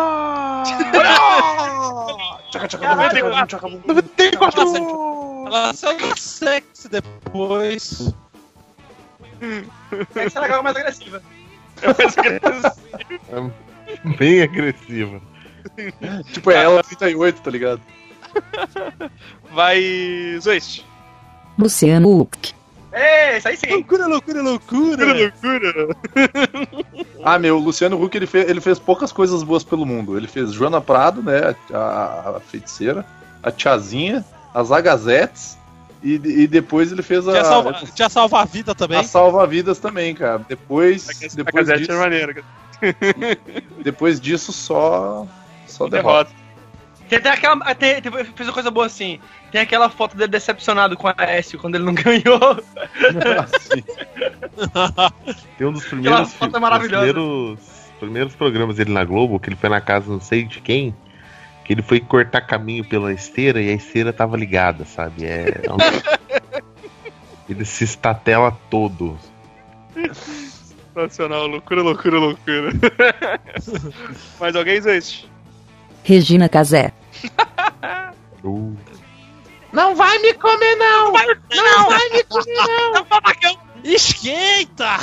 Caralho, 94! Ela saiu do sexy depois. essa é legal, mais agressiva. Bem agressiva. Tipo, é ela 38, tá ligado? Vai. Zoist. Luciano Huck. Ei, isso aí sim. Loucura, loucura, loucura. loucura! Ah, meu, o Luciano Huck ele fez, ele fez poucas coisas boas pelo mundo. Ele fez Joana Prado, né? A, a- a feiticeira, a Tiazinha, as Agazetes e, e depois ele fez a, Tinha, salva, tinha salvar a vida também. a Salva-Vidas também, cara. Depois, A depois, é disso, maneira. depois disso só, só derrota. Derrota. Tem até aquela. Tem, tem, fez uma coisa boa assim. Tem aquela foto dele decepcionado com a Aécio quando ele não ganhou. Assim. Tem um dos primeiros, foto é dos maravilhosa. primeiros, primeiros programas dele na Globo, que ele foi na casa não sei de quem, que ele foi cortar caminho pela esteira e a esteira tava ligada, sabe? É, é um- Ele se estatela todo. Sensacional, loucura, loucura, loucura. Mais alguém, Zoist? Regina Casé. Uh, Não vai me comer, não! Não, vai me comer, não! babacão! Esquenta!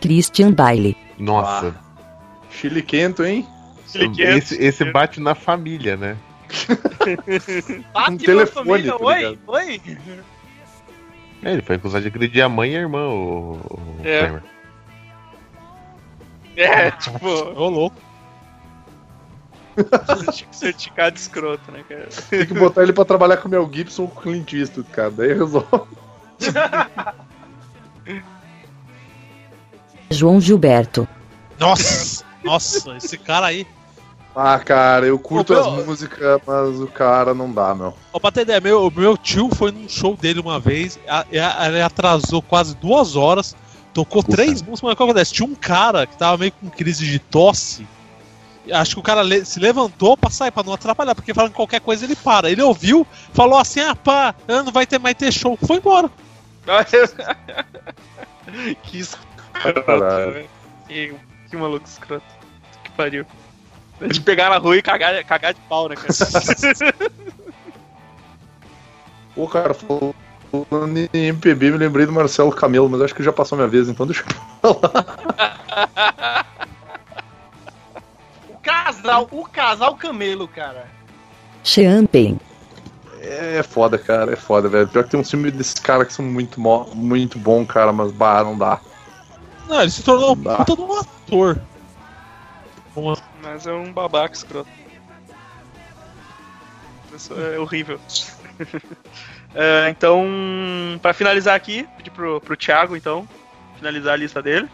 Christian Baile. nossa, Chile quento, hein? esse, esse bate na família, né? Bate Um na telefone, família. tá Oi, oi. É, ele foi acusado de agredir a mãe e a irmã, o, o É. Kramer. É, tipo, Ô, louco. certificado escroto, né, cara? Tem que botar ele pra trabalhar com o Mel Gibson ou com o Clint Eastwood, cara. Daí resolve. João Gilberto. Nossa, nossa, esse cara aí. Ah, cara, eu curto Ô, as meu- músicas, mas o cara não dá, meu. Ó, pra ter ideia, meu, meu tio foi num show dele uma vez, a- a- ele atrasou quase duas horas, Tocou Puta. três músicas, mas o que acontece? Tinha um cara que tava meio com crise de tosse. Acho que o cara se levantou pra sair, pra não atrapalhar, porque falando que qualquer coisa ele para. Ele ouviu, falou assim: ah, pá, não vai ter mais ter show. Foi embora. que escroto, velho. Que, que maluco escroto. Que pariu. De pegar na rua e cagar, cagar de pau, né, cara? Pô, cara, falando em MPB, me lembrei do Marcelo Camelo, mas acho que já passou minha vez, então deixa eu O casal, o casal camelo, cara. Champagne. É foda, cara, é foda, velho. Pior que tem uns filmes desses caras que são muito, muito bom, cara, mas bah, não dá. Não, ele se tornou um puta de um ator. Mas é um babaca escroto. Isso é horrível. É, então, pra finalizar aqui, pedir pro, pro Thiago, então, finalizar a lista dele.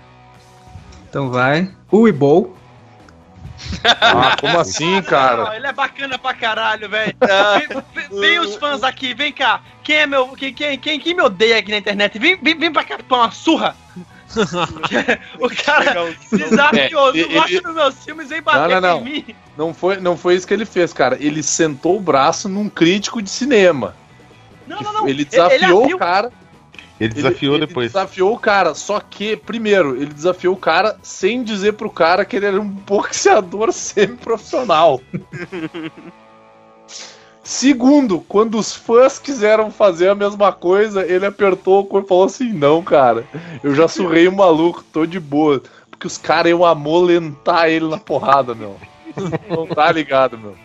Então vai. O Ibol. Ah, como assim, Não, cara? ele é bacana pra caralho, velho. Vem, vem- vem os fãs aqui, vem cá. Quem é meu. Quem, quem, quem, quem me odeia aqui na internet? Vem, vem, vem pra cá pra uma surra. o cara desafiou, É, não gosta ele- dos meus filmes, vem bater Não, não, em mim. Não foi, não foi isso que ele fez, cara. Ele sentou o braço num crítico de cinema. Não, não, não. Ele desafiou abriu- o cara. Ele desafiou ele, depois. Ele desafiou o cara, só que, primeiro, ele desafiou o cara sem dizer pro cara que ele era um boxeador semi-profissional. Segundo, quando os fãs quiseram fazer a mesma coisa, ele apertou o corpo e falou assim: Não, cara, eu já surrei o maluco, tô de boa. Porque os caras iam amolentar ele na porrada, meu. Não tá ligado, meu.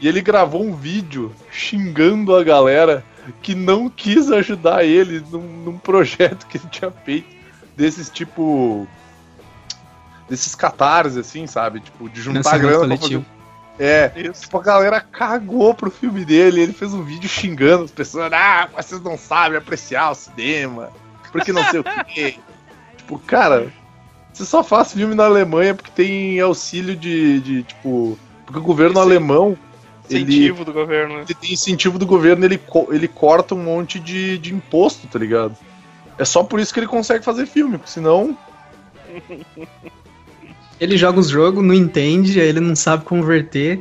E ele gravou um vídeo xingando a galera que não quis ajudar ele num, num projeto que ele tinha feito desses tipo. desses catarses, assim, sabe? Tipo, de juntar grana coletivo. fazer. É, Isso. tipo, a galera cagou pro filme dele. Ele fez um vídeo xingando as pessoas. Ah, vocês não sabem apreciar o cinema. Porque não sei o quê. Tipo, cara, você só faz filme na Alemanha porque tem auxílio de. de tipo. Porque o governo Sim. alemão. Ele, Incentivo do governo. né? ele tem incentivo do governo, ele, co- ele corta um monte de, de imposto, tá ligado? É só por isso que ele consegue fazer filme, porque senão. Ele joga os jogos, não entende, aí ele não sabe converter.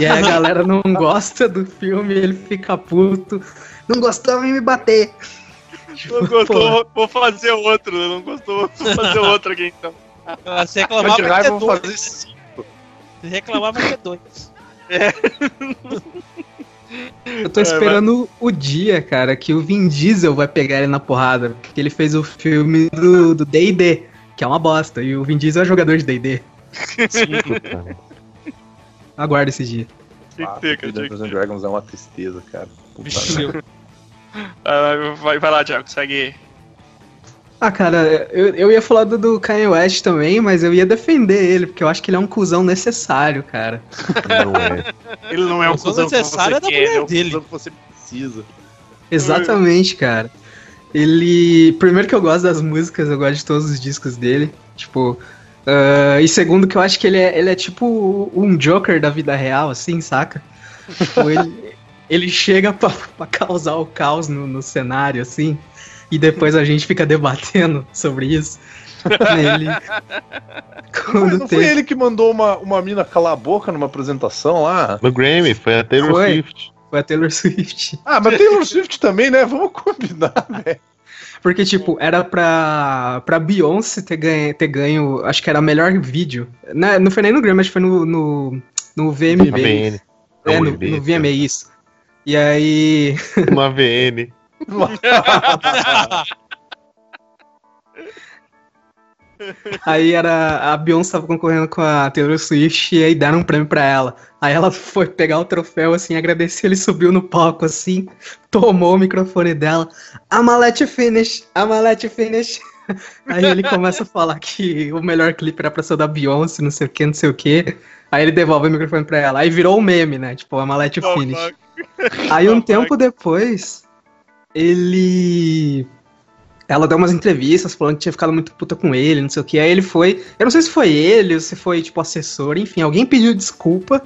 e aí a galera não gosta do filme, ele fica puto. Não gostou, vem me bater. Não gostou, vou fazer outro. Não gostou, vou fazer outro aqui então. Ah, Se reclamar, vai ter eu vou dois. fazer cinco. Se reclamar, vai ter dois. Eu tô esperando o dia, cara, que o Vin Diesel vai pegar ele na porrada. Porque ele fez o filme do do D&D, que é uma bosta. E o Vin Diesel é jogador de D&D. Aguarda esse dia. Tem Ah, que ter, cara. Dungeons and Dragons é uma tristeza, cara. Puta. Vixe, Ah, vai, vai lá, Thiago, segue aí. Ah, cara, eu, eu ia falar do, do Kanye West também, mas eu ia defender ele, porque eu acho que ele é um cuzão necessário, cara. Não é. Ele não é um cuzão que necessária é da você quer, é um dele. cuzão que você precisa. Exatamente, cara. Ele. Primeiro que eu gosto das músicas, eu gosto de todos os discos dele. Tipo. ah, e segundo que eu acho que ele é, ele é tipo um Joker da vida real, assim, saca? Tipo, ele, ele chega pra, pra causar o caos no, no cenário, assim. E depois a gente fica debatendo sobre isso. Ele. Quando Mas não foi tem. ele que mandou uma, uma mina calar a boca numa apresentação lá? No Grammy, foi a Taylor Foi. Swift. Foi a Taylor Swift. Ah, mas Taylor Swift também, né? Vamos combinar, velho. Porque, tipo, era pra, pra Beyoncé ter ganho, ter ganho. Acho que era melhor vídeo. Não, não foi nem no Grammy, acho que foi no, no, no VMB. É, no, VMB, no VMA, isso. E aí. No AVN. Aí era. A Beyoncé tava concorrendo com a Taylor Swift e aí deram um prêmio pra ela. Aí ela foi pegar o troféu, assim, agradecer, ele subiu no palco, assim, tomou o microfone dela. I'm a let you finish, I'm a let you finish. Aí ele começa a falar que o melhor clipe era pra ser da Beyoncé, não sei o que, não sei o que. Aí ele devolve o microfone pra ela. Aí virou um meme, né? Tipo, I'm a let you finish. Aí um tempo depois, ele. Ela deu umas entrevistas falando que tinha ficado muito puta com ele, não sei o que. Aí ele foi. Eu não sei se foi ele ou se foi, tipo, assessor, enfim, alguém pediu desculpa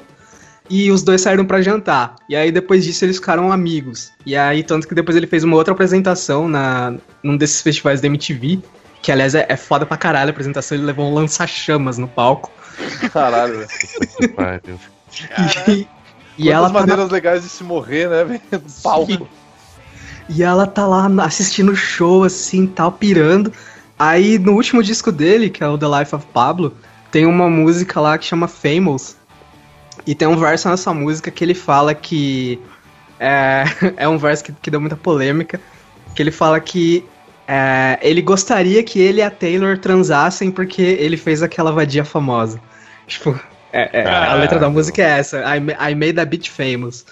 e os dois saíram pra jantar. E aí depois disso eles ficaram amigos. E aí, tanto que depois ele fez uma outra apresentação na, num desses festivais da MTV. Que aliás é, é foda pra caralho a apresentação, ele levou um lança-chamas no palco. Caralho, velho. E, e ela tá na- maneiras legais de se morrer, né, velho? No palco. E ela tá lá assistindo o show, assim, tal, pirando. Aí no último disco dele, que é o The Life of Pablo, tem uma música lá que chama Famous. E tem um verso nessa música que ele fala que. É, é um verso que, que deu muita polêmica. Que ele fala que é, ele gostaria que ele e a Taylor transassem porque ele fez aquela vadia famosa. Tipo, é- é, a letra da música é essa: I, I made a bitch famous.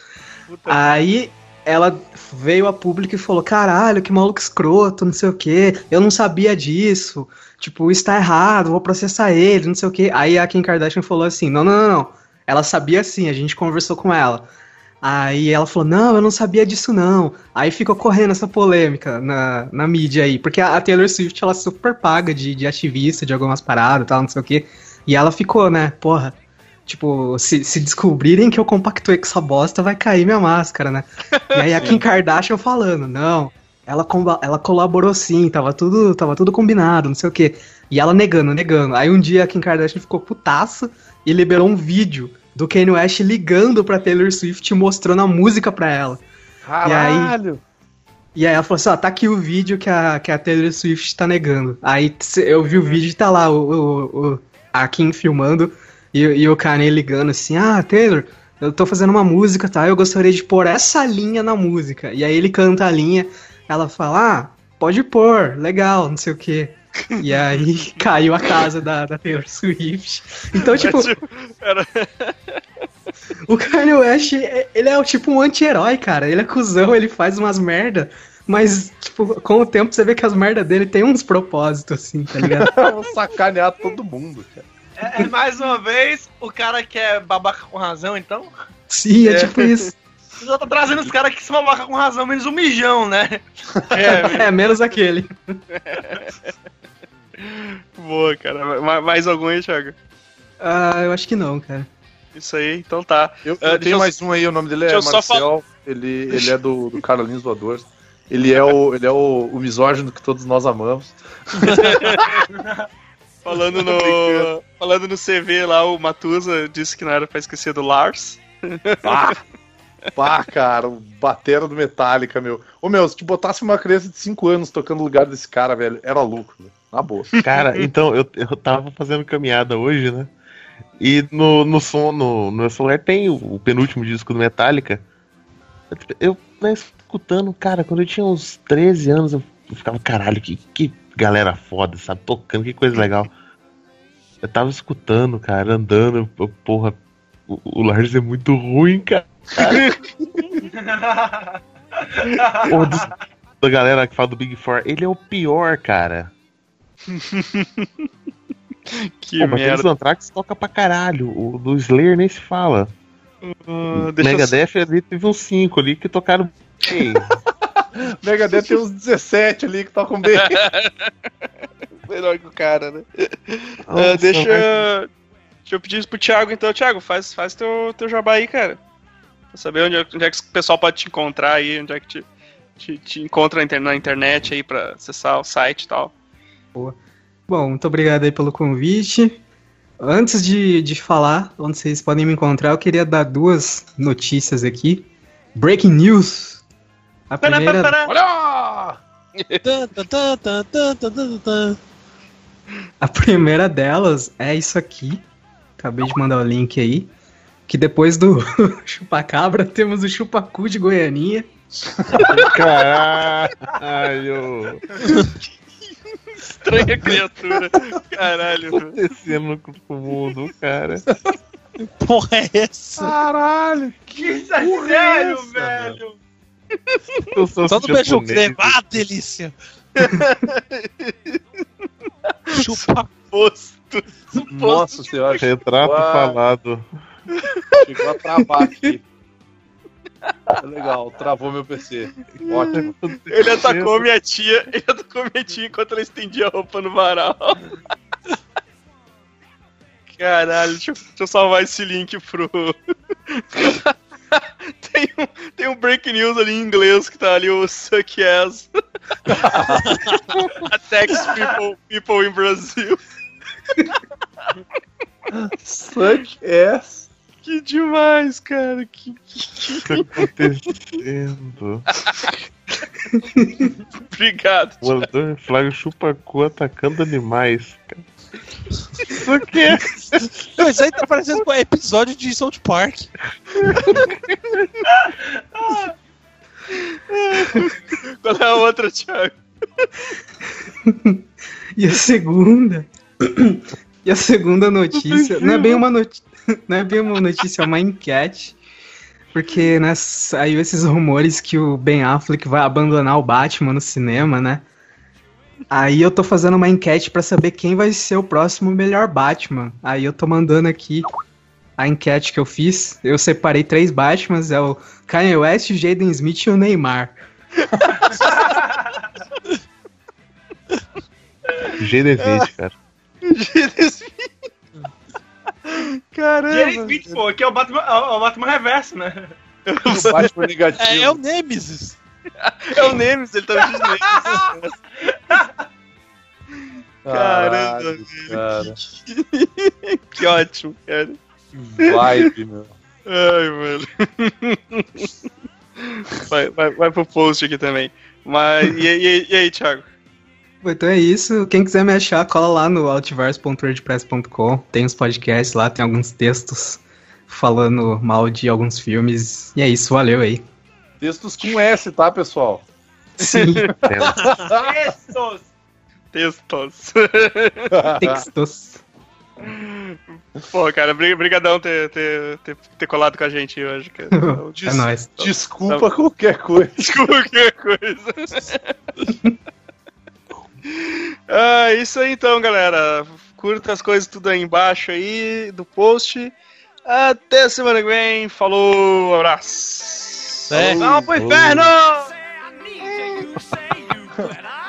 Aí ela veio a público e falou: caralho, que maluco escroto, não sei o que, eu não sabia disso, tipo, isso tá errado, vou processar ele, não sei o que. Aí a Kim Kardashian falou assim: não, não, não, não, ela sabia sim, a gente conversou com ela. Aí ela falou: não, eu não sabia disso não. Aí ficou correndo essa polêmica na, na mídia aí, porque a Taylor Swift ela é super paga de, de ativista de algumas paradas tal, não sei o que. E ela ficou, né, porra. Tipo, se, se descobrirem que eu compactuei com essa bosta, vai cair minha máscara, né? E aí a Kim Kardashian falando, não, ela, ela colaborou sim, tava tudo, tava tudo combinado, não sei o quê. E ela negando, negando. Aí um dia a Kim Kardashian ficou putaça e liberou um vídeo do Kanye West ligando pra Taylor Swift e mostrando a música pra ela. Caralho! E aí ela falou assim, ó, tá aqui o vídeo que a, que a Taylor Swift tá negando. Aí eu vi o vídeo e tá lá o, o, o- a Kim filmando e, e o Kanye ligando assim, ah, Taylor, eu tô fazendo uma música, tá? Eu gostaria de pôr essa linha na música. E aí ele canta a linha, ela fala, ah, pode pôr, legal, não sei o quê. E aí caiu a casa da, da Taylor Swift. Então, tipo, Era- o Kanye West, é- ele é o tipo um anti-herói, cara. Ele é cuzão, ele faz umas merda, mas, tipo, com o tempo você vê que as merdas dele tem uns propósitos, assim, tá ligado? Vou sacanear todo mundo, cara. É, é mais uma vez o cara que é babaca com razão, então? Sim, é, É. tipo isso. Você já tá trazendo os caras que são babaca com razão, menos o mijão, né? É, É, menos aquele. boa, cara. Ma- Mais algum aí, Thiago? Ah, eu acho que não, cara. Isso aí, então tá. Eu, Ah, eu tenho eu- mais um aí, o nome dele é só Marcel. Ele, ele é do, do Carolins Voadores. Ele é, o, ele é o, o misógino que todos nós amamos. Falando no, falando no CV lá, o Matusa disse que não era pra esquecer do Lars. Pá! Pá, cara, o batera do Metallica, meu. Ô, meu, se te botasse uma criança de 5 anos tocando no lugar desse cara, velho, era louco, velho. Na boa. Cara, então, eu, eu tava fazendo caminhada hoje, né? E no, no som, no, no meu celular tem o, o penúltimo disco do Metallica. Eu, eu né, escutando, cara, quando eu tinha uns 13 anos, eu, eu ficava, caralho, que, que galera foda, sabe? Tocando, que coisa legal. Eu tava escutando, cara, andando, eu, porra, o, o Lars é muito ruim, cara. Porra, dos- da galera que fala do Big Four, ele é o pior, cara. Que Pô, mas merda. aquele Anthrax toca pra caralho. O do Slayer nem se fala. Deixa eu- Megadeth ali teve uns 5 ali que tocaram bem. Megadeth tem uns 17 ali que tocam bem. Melhor que o cara, né? Nossa, deixa, deixa eu pedir isso pro Thiago, então. Thiago, faz, faz teu, teu jabá aí, cara. Pra saber onde é, onde é que o pessoal pode te encontrar aí, onde é que te, te, te encontra na inter- na internet aí pra acessar o site e tal. Bom, muito obrigado aí pelo convite. Antes de, de falar onde vocês podem me encontrar, eu queria dar duas notícias aqui. Breaking news. A primeira, Olha! A primeira delas é isso aqui. Acabei de mandar o link aí. Que depois do chupacabra temos o chupacu de Goianinha. Caralho. Estranha criatura. Caralho. Descendo no no mundo, cara. Porra, é essa? Caralho! Que isso é sério, velho? Eu sou Só no beijo creme. Ah, delícia. Chupa. Posto. Nossa senhora, Retrato Uau. falado. chegou a travar aqui. Legal, travou meu PC. Ótimo. Ele atacou minha tia. Ele atacou minha tia enquanto ela estendia a roupa no varal. Caralho, deixa eu, deixa eu salvar esse link pro. tem, um, tem um break news ali em inglês que tá ali o suck ass. Attacks people, people in Brazil. Suck ass. Que demais, cara. Que, que- O que tá acontecendo? Obrigado. Voador Flávio chupacu atacando animais. cara. Aqui é. Não, isso aí tá parecendo com episódio de South Park. Qual é a outra, Thiago? E a segunda. e a segunda notícia. Não é bem uma notícia. Não é bem uma notícia, é uma enquete. Porque, né, saiu esses rumores que o Ben Affleck vai abandonar o Batman no cinema, né? Aí eu tô fazendo uma enquete pra saber quem vai ser o próximo melhor Batman. Aí eu tô mandando aqui a enquete que eu fiz. Eu separei três Batmans, é o Kanye West, o Jaden Smith e o Neymar. GD20, cara. Caramba. Jerry Smith, pô, que é o Batman, é o Batman Reverso, né? O Batman negativo. É, é o Nemesis. É o Nemesis, ele tá vestido de Nemesis. Caramba, cara. Que ótimo, cara. Que vibe, meu. Ai, mano. Vai, vai, vai pro post aqui também. Mas, e, e- e aí, Thiago? Bom, Então é isso. Quem quiser me achar, cola lá no altiverso.wordpress.com. Tem os podcasts lá, tem alguns textos falando mal de alguns filmes. E é isso, valeu aí. Textos com S, tá, pessoal? Sim, Esses! Textos. textos. Pô, cara, bri- brigadão ter, ter, ter, ter colado com a gente hoje, cara. É nóis. Desculpa qualquer coisa. Desculpa qualquer coisa. ah, isso aí então, galera. Curta as coisas tudo aí embaixo aí do post. Até semana que vem. Falou, abraço. É. Vamos pro inferno!